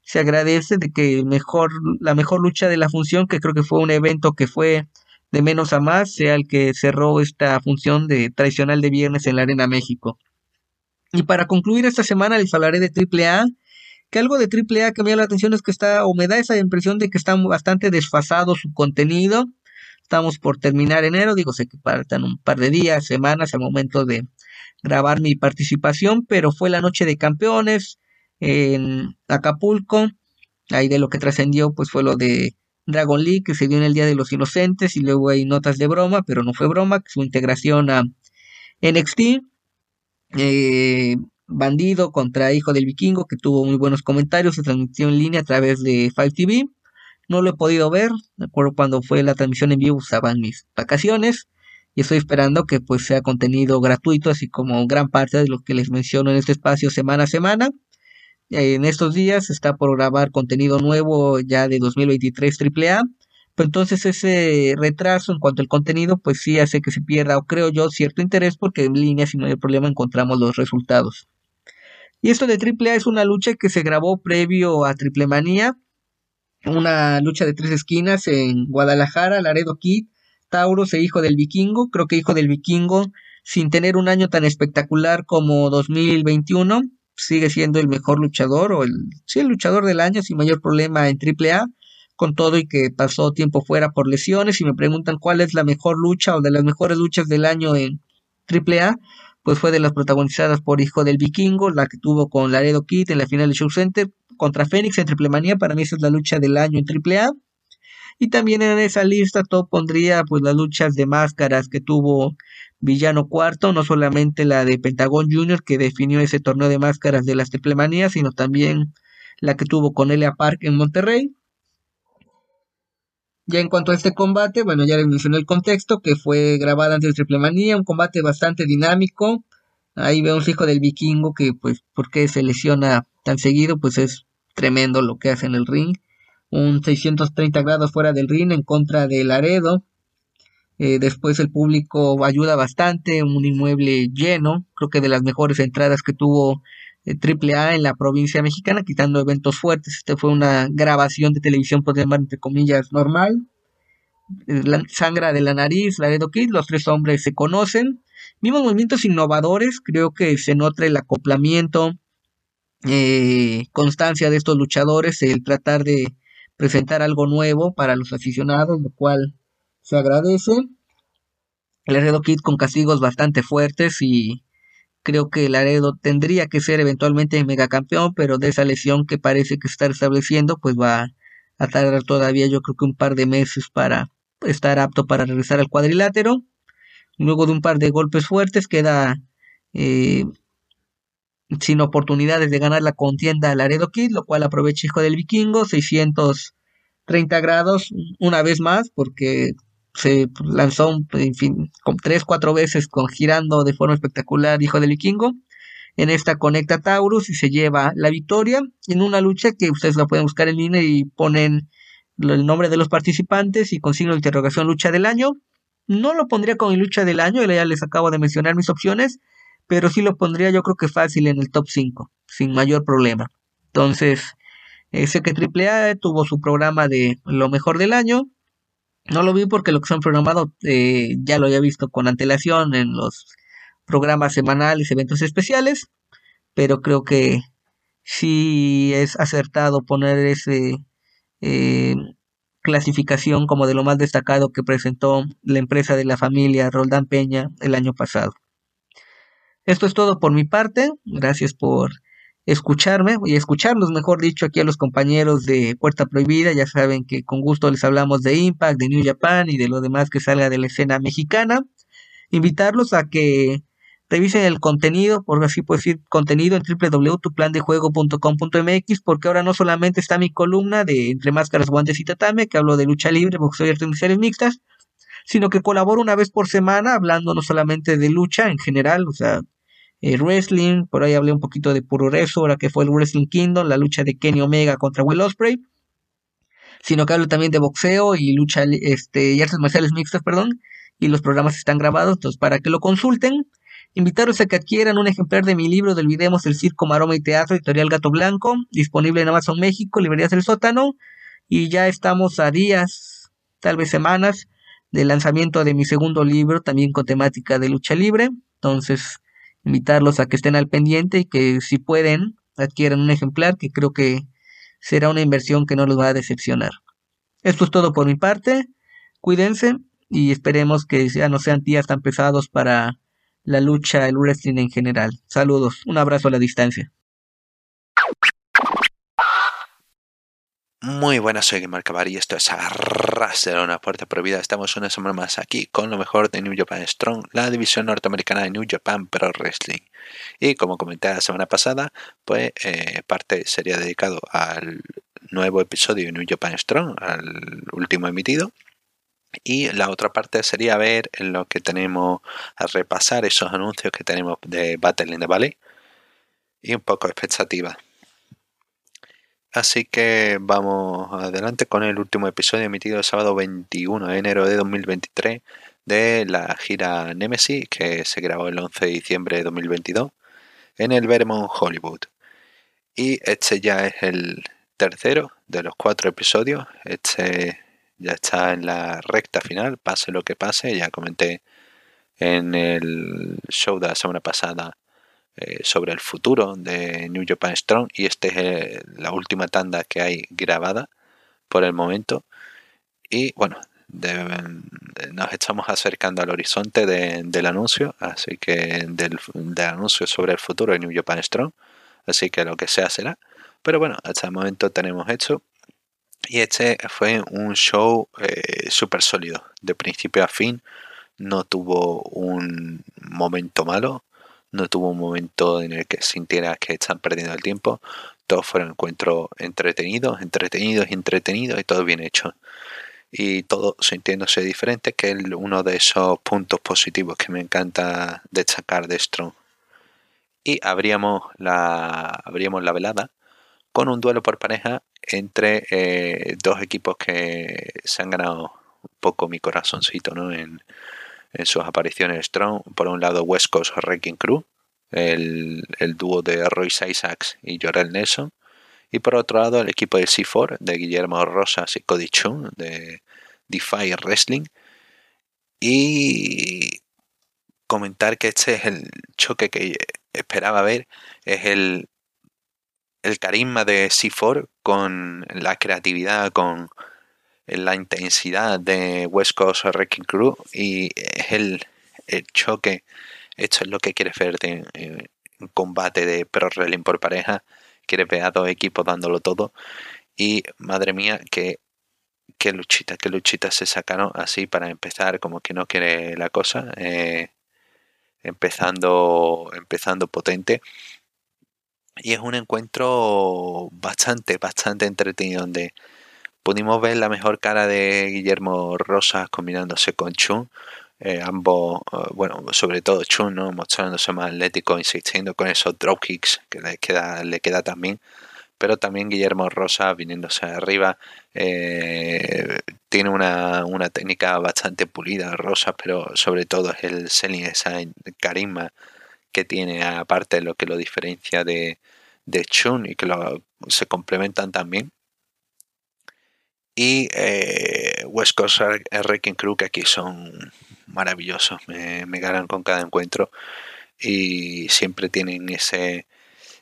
se agradece de que mejor, la mejor lucha de la función, que creo que fue un evento que fue de menos a más, sea el que cerró esta función de tradicional de viernes en la Arena México. Y para concluir esta semana les hablaré de AAA, que algo de AAA que me llama la atención es que está, o me da esa impresión de que está bastante desfasado su contenido. Estamos por terminar enero, digo, sé que faltan un par de días, semanas al momento de grabar mi participación, pero fue la noche de campeones en Acapulco. Ahí de lo que trascendió, pues fue lo de Dragon League, que se dio en el Día de los Inocentes, y luego hay notas de broma, pero no fue broma, su integración a NXT. Eh, Bandido contra Hijo del Vikingo, que tuvo muy buenos comentarios, se transmitió en línea a través de Five TV. No lo he podido ver, de acuerdo cuando fue la transmisión en vivo usaban mis vacaciones y estoy esperando que pues sea contenido gratuito, así como gran parte de lo que les menciono en este espacio semana a semana. En estos días está por grabar contenido nuevo ya de 2023 AAA, pero entonces ese retraso en cuanto al contenido pues sí hace que se pierda o creo yo cierto interés porque en línea sin mayor problema encontramos los resultados. Y esto de AAA es una lucha que se grabó previo a Triple Manía una lucha de tres esquinas en Guadalajara, Laredo Kid, Taurus e Hijo del Vikingo. Creo que Hijo del Vikingo, sin tener un año tan espectacular como 2021, sigue siendo el mejor luchador o el, sí, el luchador del año sin mayor problema en AAA, con todo y que pasó tiempo fuera por lesiones. Y me preguntan cuál es la mejor lucha o de las mejores luchas del año en AAA, pues fue de las protagonizadas por Hijo del Vikingo, la que tuvo con Laredo Kid en la final del Show Center contra Fénix en Triple Manía, para mí esa es la lucha del año en AAA. Y también en esa lista todo pondría pues las luchas de máscaras que tuvo Villano Cuarto, no solamente la de Pentagon Junior que definió ese torneo de máscaras de las Triple Manía, sino también la que tuvo con Elia Park en Monterrey. Ya en cuanto a este combate, bueno, ya les mencioné el contexto, que fue grabado antes de Triple Manía, un combate bastante dinámico. Ahí vemos hijo del vikingo que, pues, ¿por qué se lesiona tan seguido? Pues es tremendo lo que hace en el ring. Un 630 grados fuera del ring en contra de Laredo. Eh, después el público ayuda bastante, un inmueble lleno, creo que de las mejores entradas que tuvo Triple A en la provincia mexicana, quitando eventos fuertes. Este fue una grabación de televisión, podemos llamar entre comillas, normal. La, sangra de la nariz, Laredo Kid, los tres hombres se conocen. Mismos movimientos innovadores, creo que se nota el acoplamiento, eh, constancia de estos luchadores, el tratar de presentar algo nuevo para los aficionados, lo cual se agradece. Laredo Kid con castigos bastante fuertes y Creo que Laredo tendría que ser eventualmente megacampeón, pero de esa lesión que parece que está estableciendo, pues va a tardar todavía yo creo que un par de meses para estar apto para regresar al cuadrilátero. Luego de un par de golpes fuertes queda eh, sin oportunidades de ganar la contienda Laredo Kid, lo cual aprovecha Hijo del Vikingo, 630 grados una vez más, porque se lanzó, en fin, con tres, cuatro veces con girando de forma espectacular Hijo del Vikingo. En esta conecta Taurus y se lleva la victoria en una lucha que ustedes la pueden buscar en línea y ponen el nombre de los participantes y con signo de interrogación lucha del año. No lo pondría con lucha del año, ya les acabo de mencionar mis opciones, pero sí lo pondría yo creo que fácil en el top 5, sin mayor problema. Entonces, eh, sé que AAA tuvo su programa de lo mejor del año, no lo vi porque lo que son programado eh, ya lo había visto con antelación en los programas semanales, eventos especiales, pero creo que sí es acertado poner ese eh, clasificación como de lo más destacado que presentó la empresa de la familia Roldán Peña el año pasado. Esto es todo por mi parte. Gracias por escucharme y escucharlos, mejor dicho, aquí a los compañeros de Puerta Prohibida. Ya saben que con gusto les hablamos de Impact, de New Japan y de lo demás que salga de la escena mexicana. Invitarlos a que revisen el contenido, por así puedo decir, contenido en www.tuplandejuego.com.mx, porque ahora no solamente está mi columna de Entre Máscaras, Guantes y Tatame, que hablo de lucha libre, boxeo y artes mixtas, sino que colaboro una vez por semana hablando no solamente de lucha en general, o sea, eh, wrestling, por ahí hablé un poquito de Puro Rezo, ahora que fue el Wrestling Kingdom, la lucha de Kenny Omega contra Will Ospreay, sino que hablo también de boxeo y lucha este, y artes marciales mixtas, perdón, y los programas están grabados, entonces para que lo consulten, invitaros a que adquieran un ejemplar de mi libro del Videmos el Circo, Maroma y Teatro, editorial Gato Blanco, disponible en Amazon México, librerías del sótano, y ya estamos a días, tal vez semanas, del lanzamiento de mi segundo libro, también con temática de lucha libre, entonces invitarlos a que estén al pendiente y que si pueden adquieran un ejemplar que creo que será una inversión que no los va a decepcionar. Esto es todo por mi parte. Cuídense y esperemos que ya no sean días tan pesados para la lucha, el wrestling en general. Saludos, un abrazo a la distancia. Muy buenas, soy Gamer y esto es Arras de una puerta prohibida. Estamos una semana más aquí con lo mejor de New Japan Strong, la división norteamericana de New Japan Pro Wrestling. Y como comenté la semana pasada, pues eh, parte sería dedicado al nuevo episodio de New Japan Strong, al último emitido. Y la otra parte sería ver en lo que tenemos a repasar esos anuncios que tenemos de Battle in the Valley y un poco expectativa. Así que vamos adelante con el último episodio emitido el sábado 21 de enero de 2023 de la gira Nemesis que se grabó el 11 de diciembre de 2022 en el Vermont Hollywood. Y este ya es el tercero de los cuatro episodios. Este ya está en la recta final, pase lo que pase. Ya comenté en el show de la semana pasada eh, sobre el futuro de New Japan Strong y esta es la última tanda que hay grabada por el momento. Y bueno, nos estamos acercando al horizonte del anuncio, así que del, anuncio sobre el futuro de New Japan Strong, así que lo que sea será. Pero bueno, hasta el momento tenemos hecho. Y este fue un show eh, súper sólido, de principio a fin. No tuvo un momento malo, no tuvo un momento en el que sintiera que están perdiendo el tiempo. Todos fueron encuentros entretenidos, entretenidos entretenidos y todo bien hecho y todo sintiéndose diferente, que es uno de esos puntos positivos que me encanta destacar de Strong. Y abríamos la, abríamos la velada con un duelo por pareja entre eh, dos equipos que se han ganado un poco mi corazoncito ¿no? en, en sus apariciones Strong. Por un lado, West Coast Wrecking Crew, el, el dúo de Royce Isaacs y Jorel Nelson. Y por otro lado, el equipo de C4 de Guillermo Rosas y Cody Chung de Defy Wrestling. Y comentar que este es el choque que esperaba ver. Es el, el carisma de C4 con la creatividad, con la intensidad de West Coast Wrecking Crew. Y es el, choque. Esto es lo que quiere ver en un combate de Pro Wrestling por pareja quiere ver a dos equipos dándolo todo. Y madre mía, que qué luchita, qué luchita se sacaron así para empezar, como que no quiere la cosa. Eh, empezando, empezando potente. Y es un encuentro bastante, bastante entretenido donde pudimos ver la mejor cara de Guillermo Rosas combinándose con Chun. Eh, ambos, eh, bueno, sobre todo Chun, ¿no? mostrándose más atlético, insistiendo con esos dropkicks que le queda, le queda también. Pero también Guillermo Rosa viniéndose arriba. Eh, tiene una, una, técnica bastante pulida, Rosa, pero sobre todo es el selling, esa carisma que tiene, aparte lo que lo diferencia de, de Chun y que lo, se complementan también. Y West Coast Wrecking Crew, que aquí son maravillosos, me, ganan con cada encuentro. Y siempre tienen ese,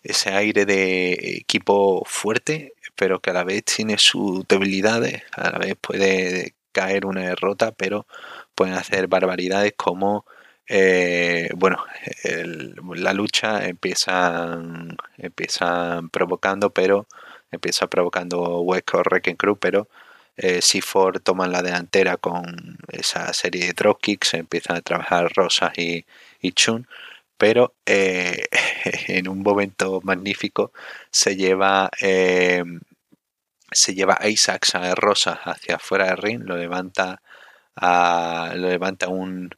ese aire de equipo fuerte, pero que a la vez tiene sus debilidades, a la vez puede caer una derrota, pero pueden hacer barbaridades como eh, bueno, la lucha empiezan, empiezan provocando, pero empieza provocando huecos Wrecking Crew, pero eh, C4 toman la delantera con esa serie de dropkicks, empiezan a trabajar Rosas y, Chun, pero eh, en un momento magnífico se lleva eh, se lleva a Isaacs a Rosas hacia afuera del ring, lo levanta lo levanta un,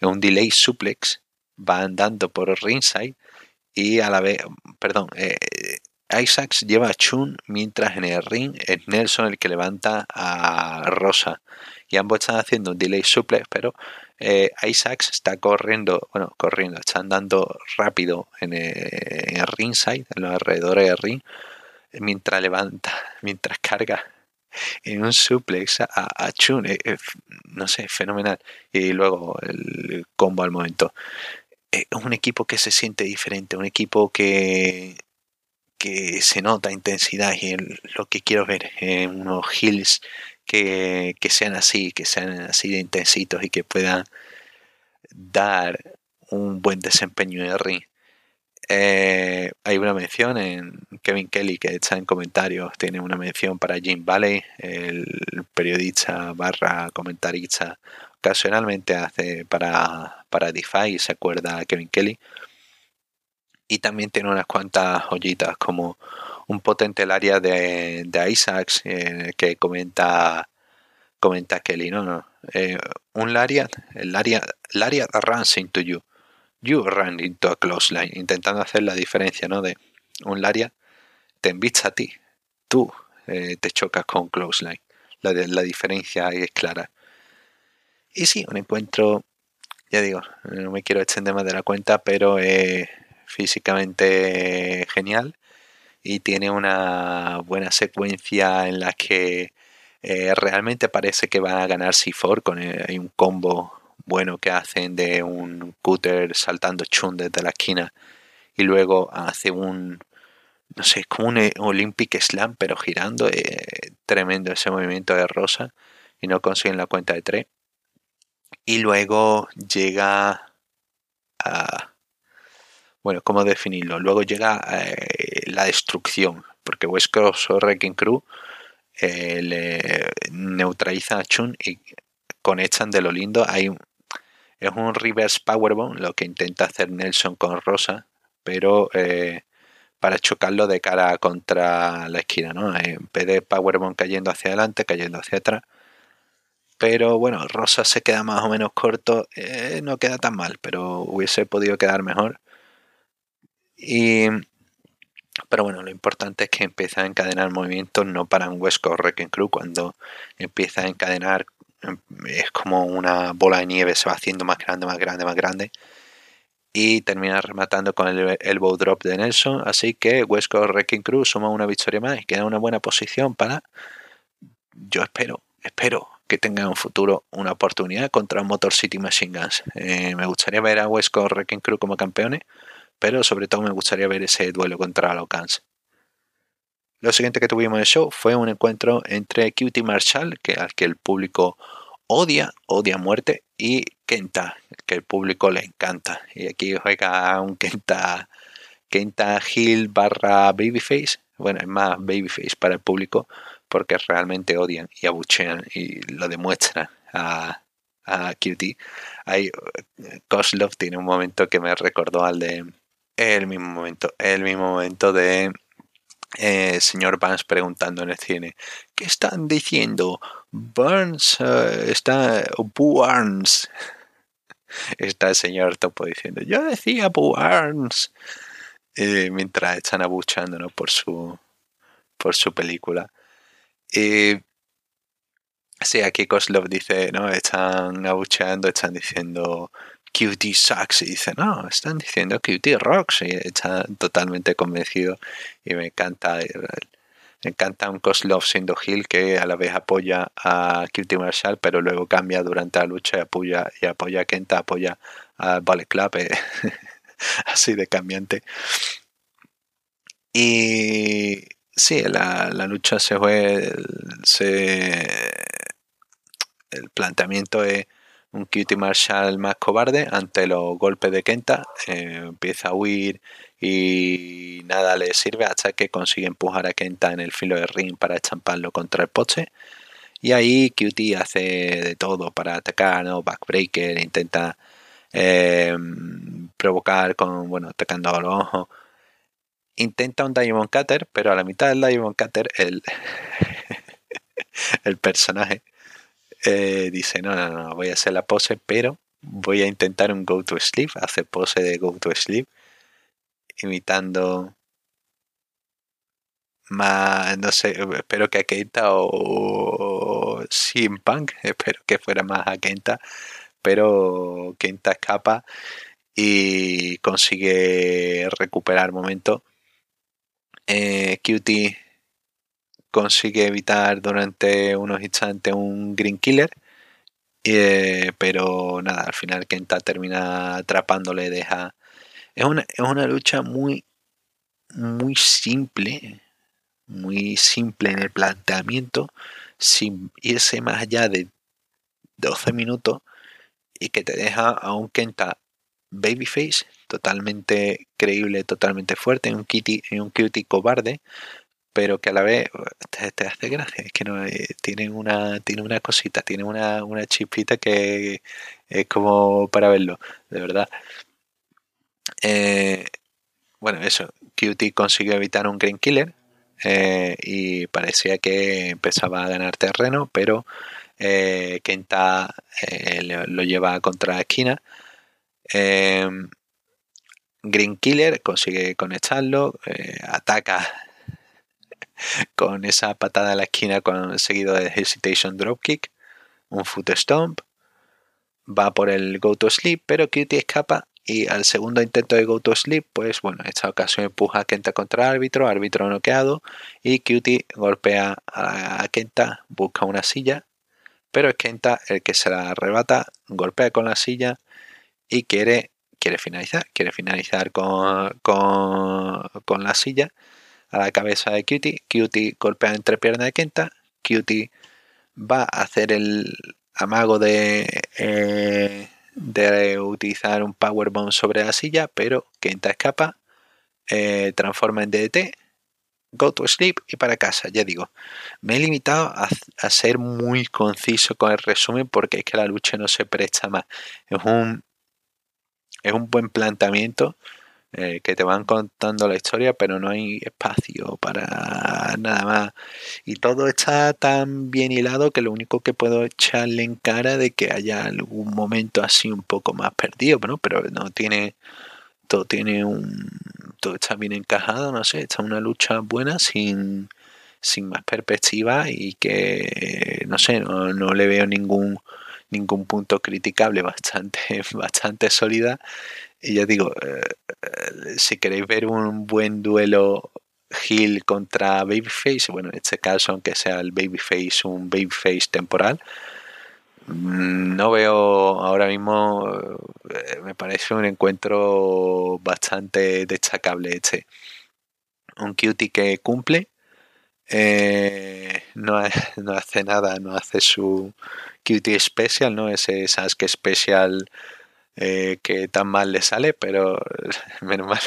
un delay suplex, va andando por ringside y a la vez, perdón, eh, Isaacs lleva a Chun mientras en el ring es Nelson el que levanta a Rosa. Y ambos están haciendo un delay suplex, pero eh, Isaacs está corriendo, bueno, corriendo, está andando rápido en el, ringside, en los alrededores del ring, mientras levanta, mientras carga en un suplex a, Chun. no sé, fenomenal. Y luego el combo al momento. Es un equipo que se siente diferente, un equipo que que se nota intensidad y lo que quiero ver en unos hills que, sean así, que sean así de intensitos y que puedan dar un buen desempeño en el ring. Eh, hay una mención en Kevin Kelly que está en comentarios, tiene una mención para Jim Valley, el periodista barra comentarista, ocasionalmente hace para, para DeFi, se acuerda Kevin Kelly y también tiene unas cuantas joyitas como un potente el área de, de Isaacs eh, que comenta comenta Kelly no no eh, un Lariat el área Lariat runs into you. You run into a close line intentando hacer la diferencia no de un Lariat te invita a ti tú eh, te chocas con close line. La, la diferencia ahí es clara. Y sí un encuentro ya digo no me quiero extender más de la cuenta pero físicamente genial y tiene una buena secuencia en la que eh, realmente parece que va a ganar C4 con eh, hay un combo bueno que hacen de un cutter saltando chun desde la esquina y luego hace un no sé, como un Olympic Slam pero girando, tremendo ese movimiento de Rosa y no consiguen la cuenta de tres. Y luego llega a... Bueno, ¿cómo definirlo? Luego llega eh, la destrucción, porque West Coast o Wrecking Crew eh, le neutraliza a Chun y conectan de lo lindo. Hay un, es un reverse powerbomb lo que intenta hacer Nelson con Rosa, pero eh, para chocarlo de cara contra la esquina, ¿no? En vez de powerbomb cayendo hacia adelante, cayendo hacia atrás pero bueno, Rosa se queda más o menos corto. No queda tan mal, pero hubiese podido quedar mejor. Y, pero bueno, lo importante es que empieza a encadenar movimientos, no para un West Coast Wrecking Crew. Cuando empieza a encadenar, em, es como una bola de nieve, se va haciendo más grande, más grande, más grande. Y termina rematando con el elbow drop de Nelson. Así que West Coast Wrecking Crew suma una victoria más y queda una buena posición para. Yo espero, espero que tenga en un futuro una oportunidad contra Motor City Machine Guns. Eh, me gustaría ver a West Coast Wrecking Crew como campeones, pero sobre todo me gustaría ver ese duelo contra los Guns. Lo siguiente que tuvimos en el show fue un encuentro entre Cutie Marshall, que al que el público odia, odia muerte, y Kenta, que el público le encanta. Y aquí juega un Kenta, Kenta Hill barra Babyface. Bueno, es más Babyface para el público, porque realmente odian y abuchean y lo demuestran a, a Cutie. Hay, Koslov tiene un momento que me recordó al de el mismo momento, el mismo momento de eh, señor Burns preguntando en el cine, ¿qué están diciendo? Burns eh, está Burns. Está el señor Topo diciendo, yo decía Burns. Eh, mientras están abuchando por su por su película. Y sí, aquí Koslov dice, no, están abucheando, están diciendo QT sucks y dice, no, están diciendo QT rocks y está totalmente convencido y me encanta. Me encanta un Koslov siendo Hill que a la vez apoya a QT Marshall, pero luego cambia durante la lucha y apoya, y apoya a Kenta, apoya a Ballet Club, eh, así de cambiante. Y Sí, la, lucha se fue. Se, el planteamiento es un Cutie Marshall más cobarde ante los golpes de Kenta. Eh, empieza a huir y nada le sirve hasta que consigue empujar a Kenta en el filo de ring para estamparlo contra el poste. Y ahí Cutie hace de todo para atacar, ¿no? Backbreaker, intenta eh, provocar con, bueno, atacando a los ojos intenta un Diamond Cutter, pero a la mitad del Diamond Cutter el, el personaje eh, dice, no, no, no, voy a hacer la pose, pero voy a intentar un Go to Sleep, hace pose de Go to Sleep, imitando más, no sé, espero que a Kenta o, Sin Punk, espero que fuera más a Kenta, pero Kenta escapa y consigue recuperar momento. Eh, Cutie consigue evitar durante unos instantes un Green Killer. Eh, pero nada, al final Kenta termina atrapándole, deja. Es una, es una lucha muy, muy simple, muy simple en el planteamiento, sin irse más allá de 12 minutos y que te deja a un Kenta babyface totalmente creíble, totalmente fuerte, en un kitty, en un cutie cobarde, pero que a la vez te, hace gracia, es que no eh, tiene una tiene una cosita, tiene una, una chispita que es como para verlo, de verdad. Eh, bueno, eso, Cutie consiguió evitar un Green Killer eh, y parecía que empezaba a ganar terreno, pero Kenta lo lleva contra la esquina. Green Killer consigue conectarlo, eh, ataca con esa patada a la esquina con, seguido de Hesitation Dropkick, un Foot Stomp, va por el Go to Sleep, pero Cutie escapa y al segundo intento de Go to Sleep, pues bueno, esta ocasión empuja a Kenta contra el árbitro, árbitro noqueado y Cutie golpea a Kenta, busca una silla, pero es Kenta el que se la arrebata, golpea con la silla y quiere, quiere finalizar, quiere finalizar con, con, la silla a la cabeza de Cutie, Cutie golpea entre piernas de Kenta, Cutie va a hacer el amago de... Eh, de utilizar un Powerbomb sobre la silla, pero Kenta escapa, eh, transforma en DDT, go to sleep y para casa. Ya digo, me he limitado a, ser muy conciso con el resumen porque es que la lucha no se presta más. Es un, es un buen planteamiento eh, que te van contando la historia, pero no hay espacio para nada más. Y todo está tan bien hilado que lo único que puedo echarle en cara de que haya algún momento así un poco más perdido, ¿no? pero no tiene, todo tiene un, todo está bien encajado, no sé, está una lucha buena sin, sin más perspectiva y que, no sé, no, no le veo ningún ningún punto criticable, bastante, bastante sólida y ya digo, eh, eh, si queréis ver un buen duelo Hill contra Babyface, bueno, en este caso, aunque sea el Babyface un Babyface temporal, mm, no veo ahora mismo, eh, me parece un encuentro bastante destacable este. Un cutie que cumple, no, no, hace nada, no hace su cutie special, ¿no? Ese Sasuke special eh, que tan mal le sale, pero menos mal.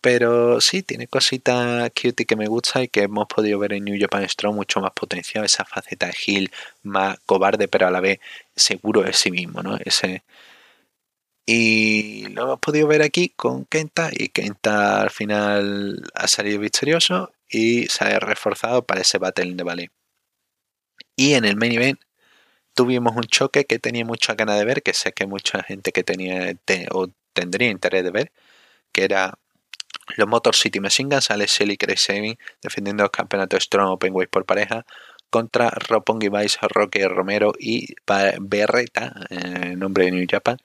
Pero sí, tiene cositas cute que me gusta y que hemos podido ver en New Japan Strong mucho más potenciado, esa faceta de Hill más cobarde, pero a la vez seguro de sí mismo, ¿no? Ese. Y lo hemos podido ver aquí con Kenta, y Kenta al final ha salido victorioso y se ha reforzado para ese Battle de Valley. Y en el main event tuvimos un choque que tenía mucha ganas de ver, que sé que mucha gente que tenía o tendría interés de ver, que era los Motor City Machine Guns, Alex y defendiendo los campeonatos Strong Open Weight por pareja contra Roppongi Vice, Roque Romero y Berreta, en nombre de New Japan.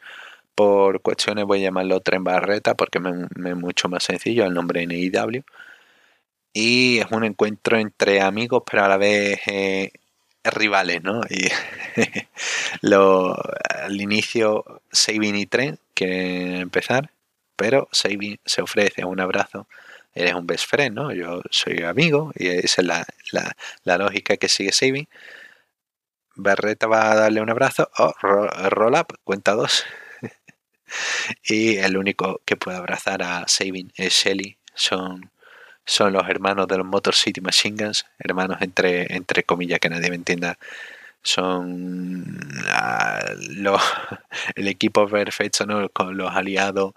Por cuestiones voy a llamarlo Tren Barreta porque es mucho más sencillo el nombre de NIW. Y es un encuentro entre amigos, pero a la vez eh, rivales, ¿no? Y lo, al inicio Sabin y Tren quieren empezar, pero Sabin se ofrece un abrazo. Eres un best friend, ¿no? Yo soy amigo y esa es la, la, lógica que sigue Sabin. Berreta va a darle un abrazo. Oh, roll up, cuenta dos. y el único que puede abrazar a Sabin es Shelly. Son son los hermanos de los Motor City Machine Guns, hermanos entre, entre comillas que nadie me entienda, son los, el equipo perfecto ¿no? con los aliados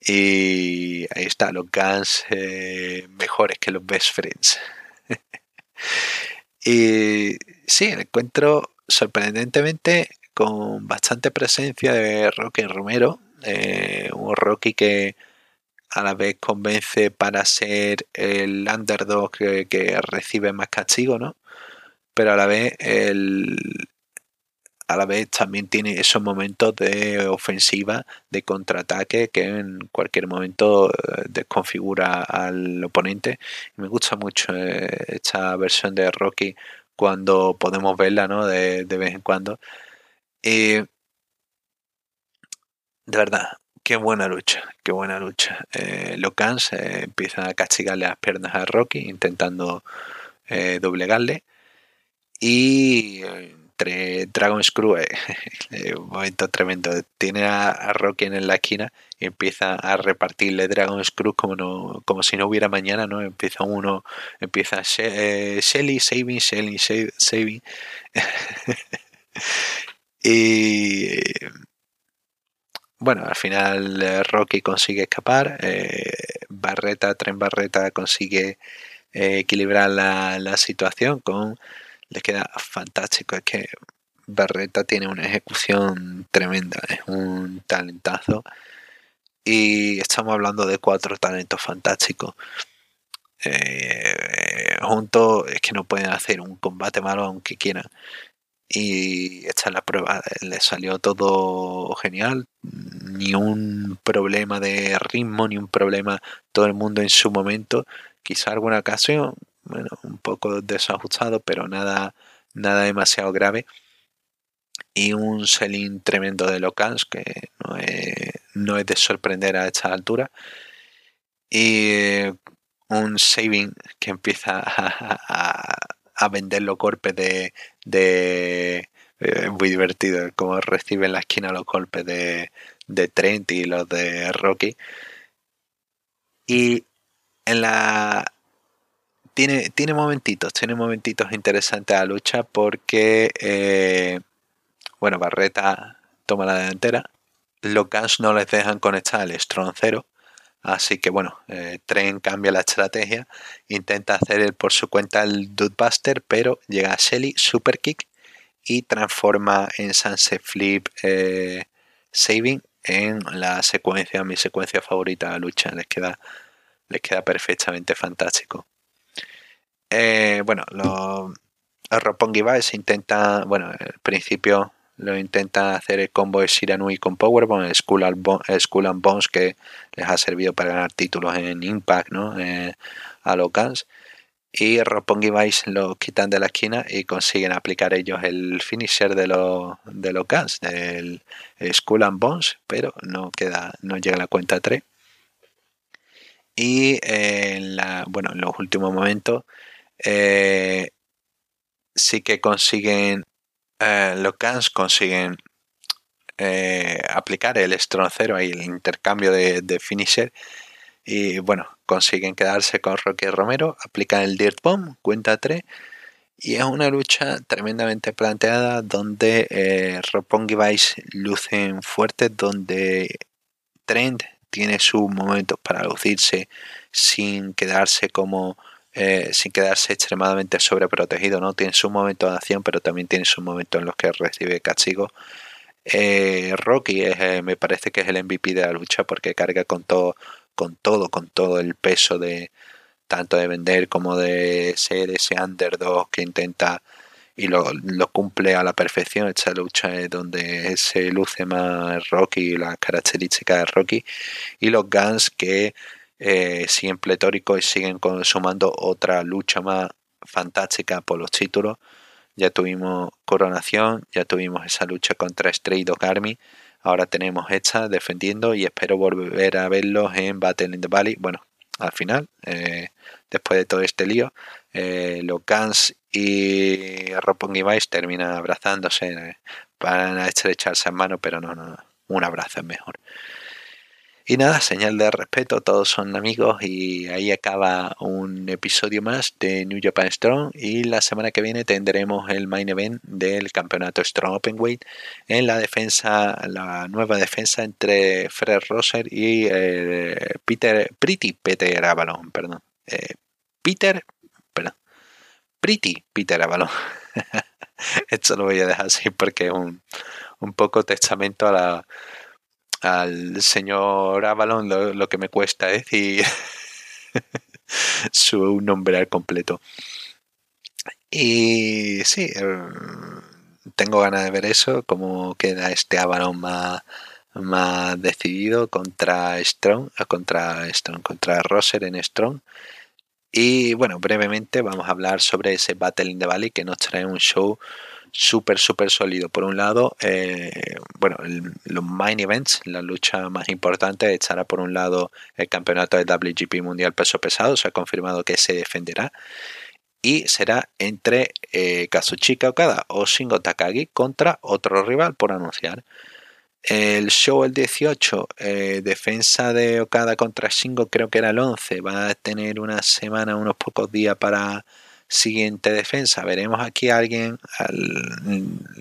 y ahí está, los Guns eh, mejores que los Best Friends. y sí, encuentro sorprendentemente con bastante presencia de Rocky Romero, eh, un Rocky que a la vez convence para ser el underdog que, recibe más castigo, ¿no? Pero a la vez el, a la vez también tiene esos momentos de ofensiva, de contraataque que en cualquier momento eh, desconfigura al oponente. me gusta mucho eh, esta versión de Rocky cuando podemos verla, ¿no? De, vez en cuando. de verdad, Qué buena lucha, qué buena lucha. Eh, los Guns eh, empiezan a castigarle las piernas a Rocky, intentando eh, doblegarle. Y entre Dragon Screw, un momento tremendo, tiene a, Rocky en la esquina y empieza a repartirle Dragon Screw como, no, como si no hubiera mañana, ¿no? Empieza uno, empieza Shelly, saving, Shelly, saving. bueno, al final eh, Rocky consigue escapar, eh, Barreta, Tren Barreta consigue eh, equilibrar la, situación con... Le queda fantástico, es que Barreta tiene una ejecución tremenda, es un talentazo y estamos hablando de cuatro talentos fantásticos. juntos es que no pueden hacer un combate malo aunque quieran. Y esta es la prueba. Le salió todo genial, ni un problema de ritmo, ni un problema todo el mundo en su momento. Quizá alguna ocasión, bueno, un poco desajustado, pero nada, nada demasiado grave. Y un selling tremendo de Locans, que no es, no es de sorprender a esta altura. Y un saving que empieza a vender los golpes de, de eh, muy divertido como recibe en la esquina los golpes de, de Trent y los de Rocky. Y en la tiene, tiene momentitos tiene momentitos interesantes a la lucha porque eh, bueno Barreta toma la delantera los Guns no les dejan conectar el Strong 0 Así que bueno, eh, Tren cambia la estrategia, intenta hacer por su cuenta el Dudebuster, pero llega a Shelly, Super Kick y transforma en Sunset Flip eh, Saving en la secuencia, mi secuencia favorita de lucha. Les queda, les queda perfectamente fantástico. Eh, bueno, los, los Roppongi Vice intenta, bueno, al principio lo intenta hacer el combo de Shiranui con Powerbomb, el Skull, and Bones que les ha servido para ganar títulos en Impact, ¿no? Eh, a los Guns. Y Roppongi Vice lo quitan de la esquina y consiguen aplicar ellos el finisher de los, de los Guns, el, Skull and Bones, pero no queda, no llega a la cuenta 3. Y en bueno, en los últimos momentos eh, sí que consiguen eh, los Guns consiguen eh, aplicar el estroncero y el intercambio de, finisher y bueno, consiguen quedarse con Rocky Romero, aplican el Dirt Bomb, cuenta 3 y es una lucha tremendamente planteada donde eh, Roppongi Vice lucen fuertes, donde Trent tiene sus momentos para lucirse sin quedarse como eh, sin quedarse extremadamente sobreprotegido, ¿no? Tiene su momento de acción, pero también tiene sus momentos en los que recibe castigo. Eh, Rocky eh, me parece que es el MVP de la lucha porque carga con todo, con todo, con todo el peso de tanto de vender como de ser ese underdog que intenta y lo, cumple a la perfección. Esta lucha es donde se luce más Rocky, las características de Rocky y los Guns que eh, siguen pletóricos y siguen consumando otra lucha más fantástica por los títulos. Ya tuvimos coronación, ya tuvimos esa lucha contra Stray Dog Army. Ahora tenemos esta defendiendo y espero volver a verlos en Battle in the Valley. Bueno, al final, eh, después de todo este lío, eh, los Guns y Roppongi Vice terminan abrazándose para estrecharse en mano, pero no, no, un abrazo es mejor. Y nada, señal de respeto, todos son amigos y ahí acaba un episodio más de New Japan Strong y la semana que viene tendremos el main event del campeonato Strong Openweight en la defensa, la nueva defensa entre Fred Rosser y eh, Peter, Pretty Peter Avalon, perdón. Eh, Peter, perdón. Pretty Peter Avalon. Esto lo voy a dejar así porque es un, un poco testamento a la al señor Avalon lo, que me cuesta decir su nombre al completo. Y sí, eh, tengo ganas de ver eso, cómo queda este Avalon más, más decidido contra Strong, contra Strong, contra Rosser en Strong. Y bueno, brevemente vamos a hablar sobre ese Battle in the Valley que nos trae un show súper, súper sólido. Por un lado, eh, bueno, los main events, la lucha más importante, estará por un lado el campeonato de WGP Mundial Peso Pesado, se ha confirmado que se defenderá. Y será entre eh, Kazuchika Okada o Shingo Takagi contra otro rival por anunciar. El show el 18, eh, defensa de Okada contra Shingo, creo que era el 11. Va a tener una semana, unos pocos días para siguiente defensa. Veremos aquí a alguien,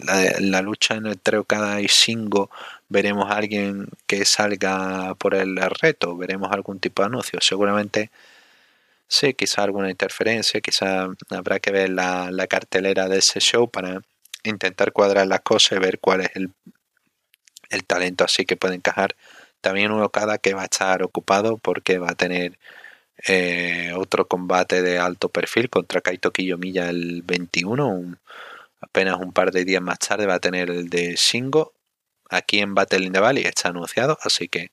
la, la, lucha entre Okada y Shingo, veremos a alguien que salga por el reto, veremos algún tipo de anuncio. Seguramente sí, quizá alguna interferencia, quizá habrá que ver la, la cartelera de ese show para intentar cuadrar las cosas y ver cuál es el, el talento así que puede encajar. También un Okada que va a estar ocupado porque va a tener eh, otro combate de alto perfil contra Kaito Kiyomiya el 21, apenas un par de días más tarde va a tener el de Shingo aquí en Battle in the Valley. Está anunciado así que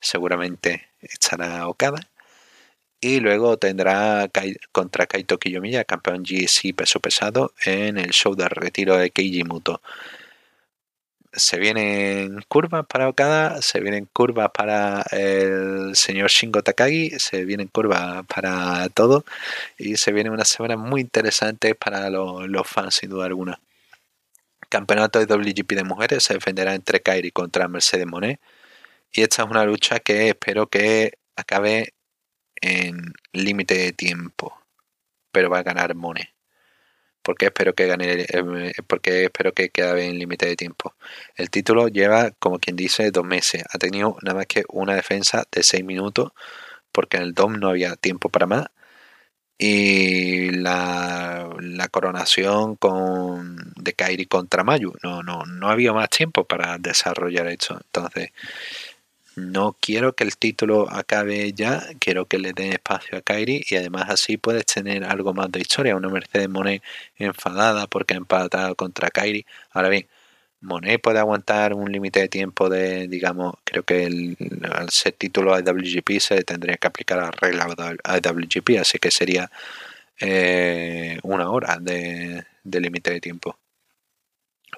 seguramente estará Okada. Y luego tendrá contra Kaito Kiyomiya, campeón GC peso pesado, en el show de retiro de Keiji Muto. Se vienen curvas para Okada, se vienen curvas para el señor Shingo Takagi, se vienen curvas para todo y se viene una semana muy interesante para los, fans sin duda alguna. Campeonato de WGP de mujeres se defenderá entre Kairi contra Mercedes Monet y esta es una lucha que espero que acabe en límite de tiempo, pero va a ganar Mone. Porque espero que gane, eh, porque espero que quede en límite de tiempo. El título lleva, como quien dice, dos meses. Ha tenido nada más que una defensa de seis minutos, porque en el DOM no había tiempo para más. Y la, la coronación con, de Kairi contra Mayu. No, no, no había más tiempo para desarrollar esto. Entonces, no quiero que el título acabe ya, quiero que le den espacio a Kairi y además así puedes tener algo más de historia. Una Mercedes Monet enfadada porque ha empatado contra Kairi. Ahora bien, Monet puede aguantar un límite de tiempo de, digamos, creo que al ser título IWGP se tendría que aplicar la regla IWGP, así que sería eh, una hora de, de límite de tiempo.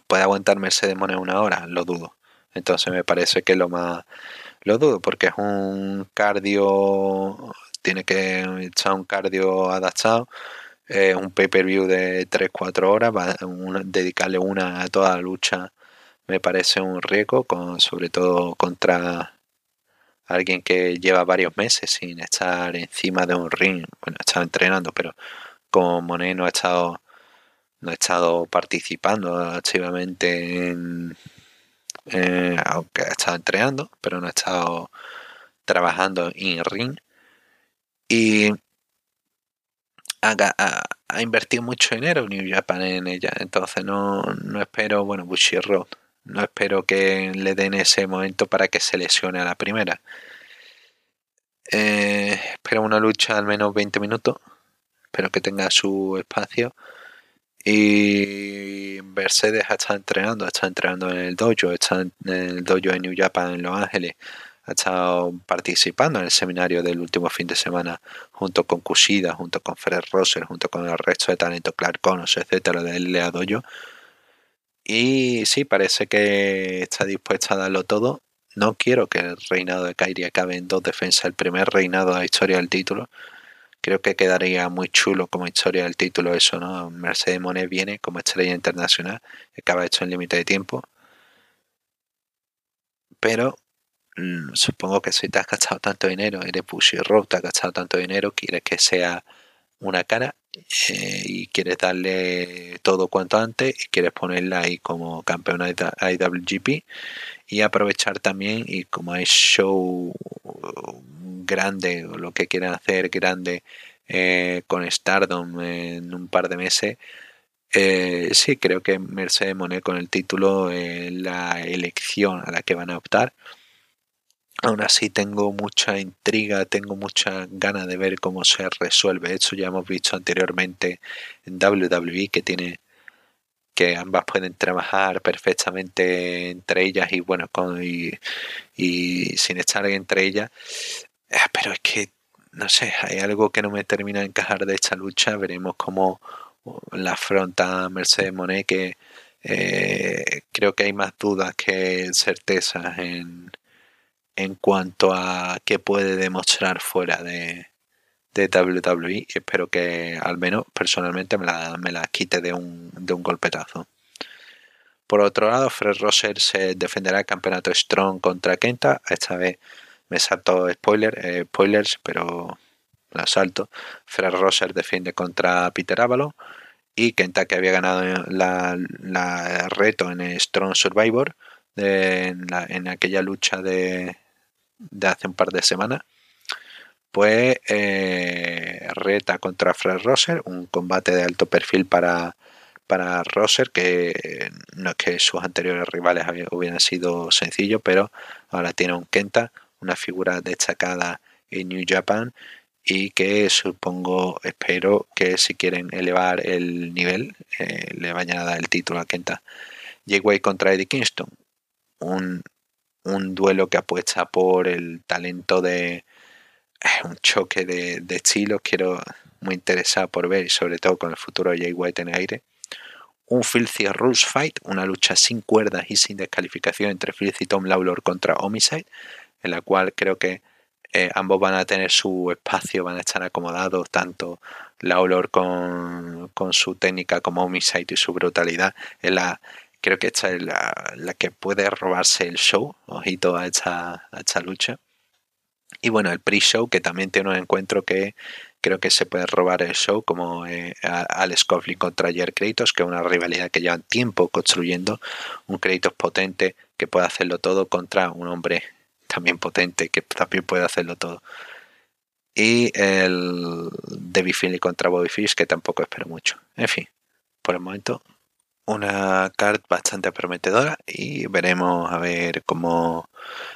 ¿Puede aguantar Mercedes Monet una hora? Lo dudo. Entonces me parece que lo más lo dudo porque es un cardio, tiene que echar un cardio adaptado, un pay-per-view de 3-4 horas, va dedicarle una a toda la lucha me parece un riesgo, sobre todo contra alguien que lleva varios meses sin estar encima de un ring, bueno, ha estado entrenando, pero como Monet no ha estado no ha estado participando activamente en, eh, aunque ha estado entrenando, pero no ha estado trabajando en ring. Y ha, invertido mucho dinero New Japan en ella, entonces no, espero, bueno, Bushiroad, no espero que le den ese momento para que se lesione a la primera. Eh, espero una lucha al menos 20 minutos, espero que tenga su espacio y Mercedes estado entrenando, estado entrenando en el dojo, está en el dojo de New Japan en Los Ángeles, ha estado participando en el seminario del último fin de semana junto con Kushida, junto con Fred Rosser, junto con el resto de talento Clark Connors, etcétera, del Lea Dojo. Y sí, parece que está dispuesta a darlo todo. No quiero que el reinado de Kairi acabe en dos defensas, el primer reinado de la historia del título creo que quedaría muy chulo como historia del título eso, ¿no? Mercedes Monet viene como estrella internacional, acaba hecho en límite de tiempo. Pero mm, supongo que si te has gastado tanto dinero, eres Bushy Rock, te has gastado tanto dinero, quieres que sea una cara eh, y quieres darle todo cuanto antes y quieres ponerla ahí como campeona de IWGP y aprovechar también y como hay show grande o lo que quieran hacer grande eh, con Stardom en un par de meses eh, sí creo que Mercedes Monet con el título es la elección a la que van a optar aún así tengo mucha intriga tengo mucha ganas de ver cómo se resuelve. Eso ya hemos visto anteriormente en WWE que tiene que ambas pueden trabajar perfectamente entre ellas y bueno con, y, sin estar entre ellas. Eh, pero es que no sé hay algo que no me termina de encajar de esta lucha. Veremos cómo la afronta Mercedes Monet que eh, creo que hay más dudas que certezas en, en cuanto a qué puede demostrar fuera de, WWE espero que al menos personalmente me la, me la quite de un, de un golpetazo. Por otro lado, Fred Rosser se defenderá el campeonato Strong contra Kenta. Esta vez me salto spoiler, eh, spoilers, pero la salto. Fred Rosser defiende contra Peter Avalon y Kenta que había ganado la, la reto en Strong Survivor en, aquella lucha de, de hace un par de semanas pues eh, reta contra Fred Rosser, un combate de alto perfil para, para Rosser, que no es que sus anteriores rivales hubieran sido sencillos, pero ahora tiene un Kenta, una figura destacada en New Japan, y que supongo, espero que si quieren elevar el nivel, eh, le vayan a dar el título a Kenta. Jay White contra Eddie Kingston, un, un duelo que apuesta por el talento de un choque de, de estilos, quiero muy interesado por ver, y sobre todo con el futuro de Jay White en el aire. Un Filthy Rules Fight, una lucha sin cuerdas y sin descalificación entre Filthy Tom Lawlor contra Homicide, en la cual creo que eh, ambos van a tener su espacio, van a estar acomodados, tanto Lawlor con, con su técnica como Homicide y su brutalidad. Es la, creo que esta es la, la que puede robarse el show, ojito a esta, a esta lucha. Y bueno, el pre-show, que también tiene un encuentro que creo que se puede robar el show, como eh, Alex Coughlin contra Jer Kratos, que es una rivalidad que llevan tiempo construyendo. Un Kratos potente que puede hacerlo todo contra un hombre también potente que también puede hacerlo todo. Y el Debbie Finley contra Bobby Fish, que tampoco espero mucho. En fin, por el momento una carta bastante prometedora y veremos a ver cómo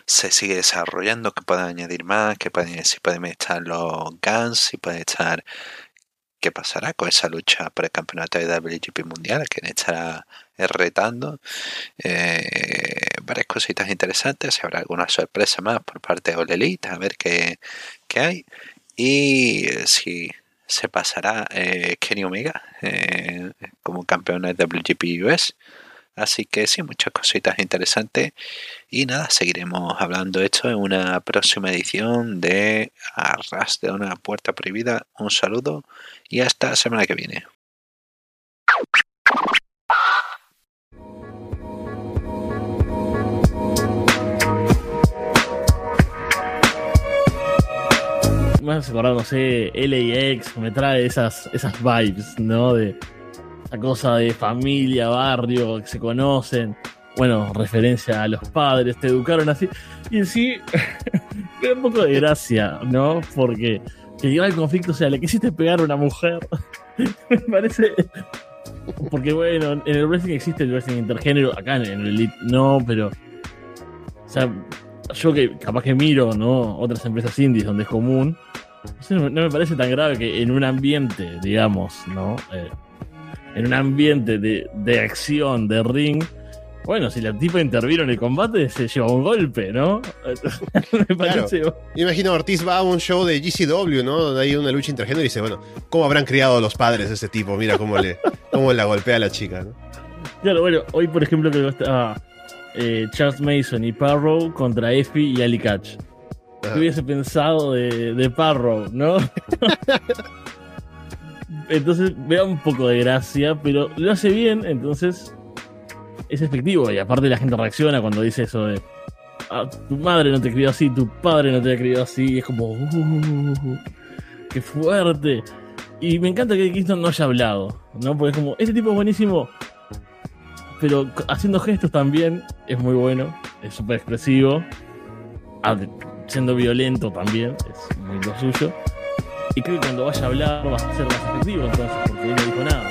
se sigue desarrollando, que pueden añadir más, que pueden, si pueden estar los Guns, si pueden estar qué pasará con esa lucha por el campeonato de WGP mundial, que estará retando. Eh, varias cositas interesantes, habrá alguna sorpresa más por parte de All Elite, a ver qué, qué hay. Y si se pasará eh, Kenny Omega eh, como campeón de WGP US. Así que sí, muchas cositas interesantes. Y nada, seguiremos hablando esto en una próxima edición de Arras de una puerta prohibida. Un saludo y hasta la semana que viene. Me hace acordar, no sé, LAX, me trae esas, esas vibes, ¿no? De esa cosa de familia, barrio, que se conocen. Bueno, referencia a los padres, te educaron así. Y en sí, me da un poco de gracia, ¿no? Porque que lleva el conflicto, o sea, le quisiste pegar a una mujer. me parece. Porque bueno, en el wrestling existe el wrestling intergénero, acá en el Elite no, pero. O sea, yo que capaz que miro, ¿no? Otras empresas indies donde es común, no me parece tan grave que en un ambiente, digamos, ¿no? Eh, en un ambiente de, de, acción, de ring, bueno, si la tipa intervino en el combate, se lleva un golpe, ¿no? me parece. Claro. Imagino Ortiz va a un show de GCW, ¿no? Donde hay una lucha intergénero y dice, bueno, ¿cómo habrán criado los padres a este tipo? Mira cómo le cómo la golpea a la chica, ¿no? Claro, bueno, hoy por ejemplo que estaba eh, Charles Mason y Parrow contra Effie y Ali Catch. ¿Qué hubiese pensado de, de Parrow, no? entonces vea un poco de gracia, pero lo hace bien, entonces es efectivo. Y aparte la gente reacciona cuando dice eso de ah, tu madre no te crió así, tu padre no te crió así, y es como uh, qué fuerte. Y me encanta que Kingston no haya hablado, ¿no? Porque es como, este tipo es buenísimo, pero haciendo gestos también es muy bueno, es súper expresivo, siendo violento también, es muy lo suyo. Y creo que cuando vaya a hablar va a ser más efectivo entonces, porque él no dijo nada.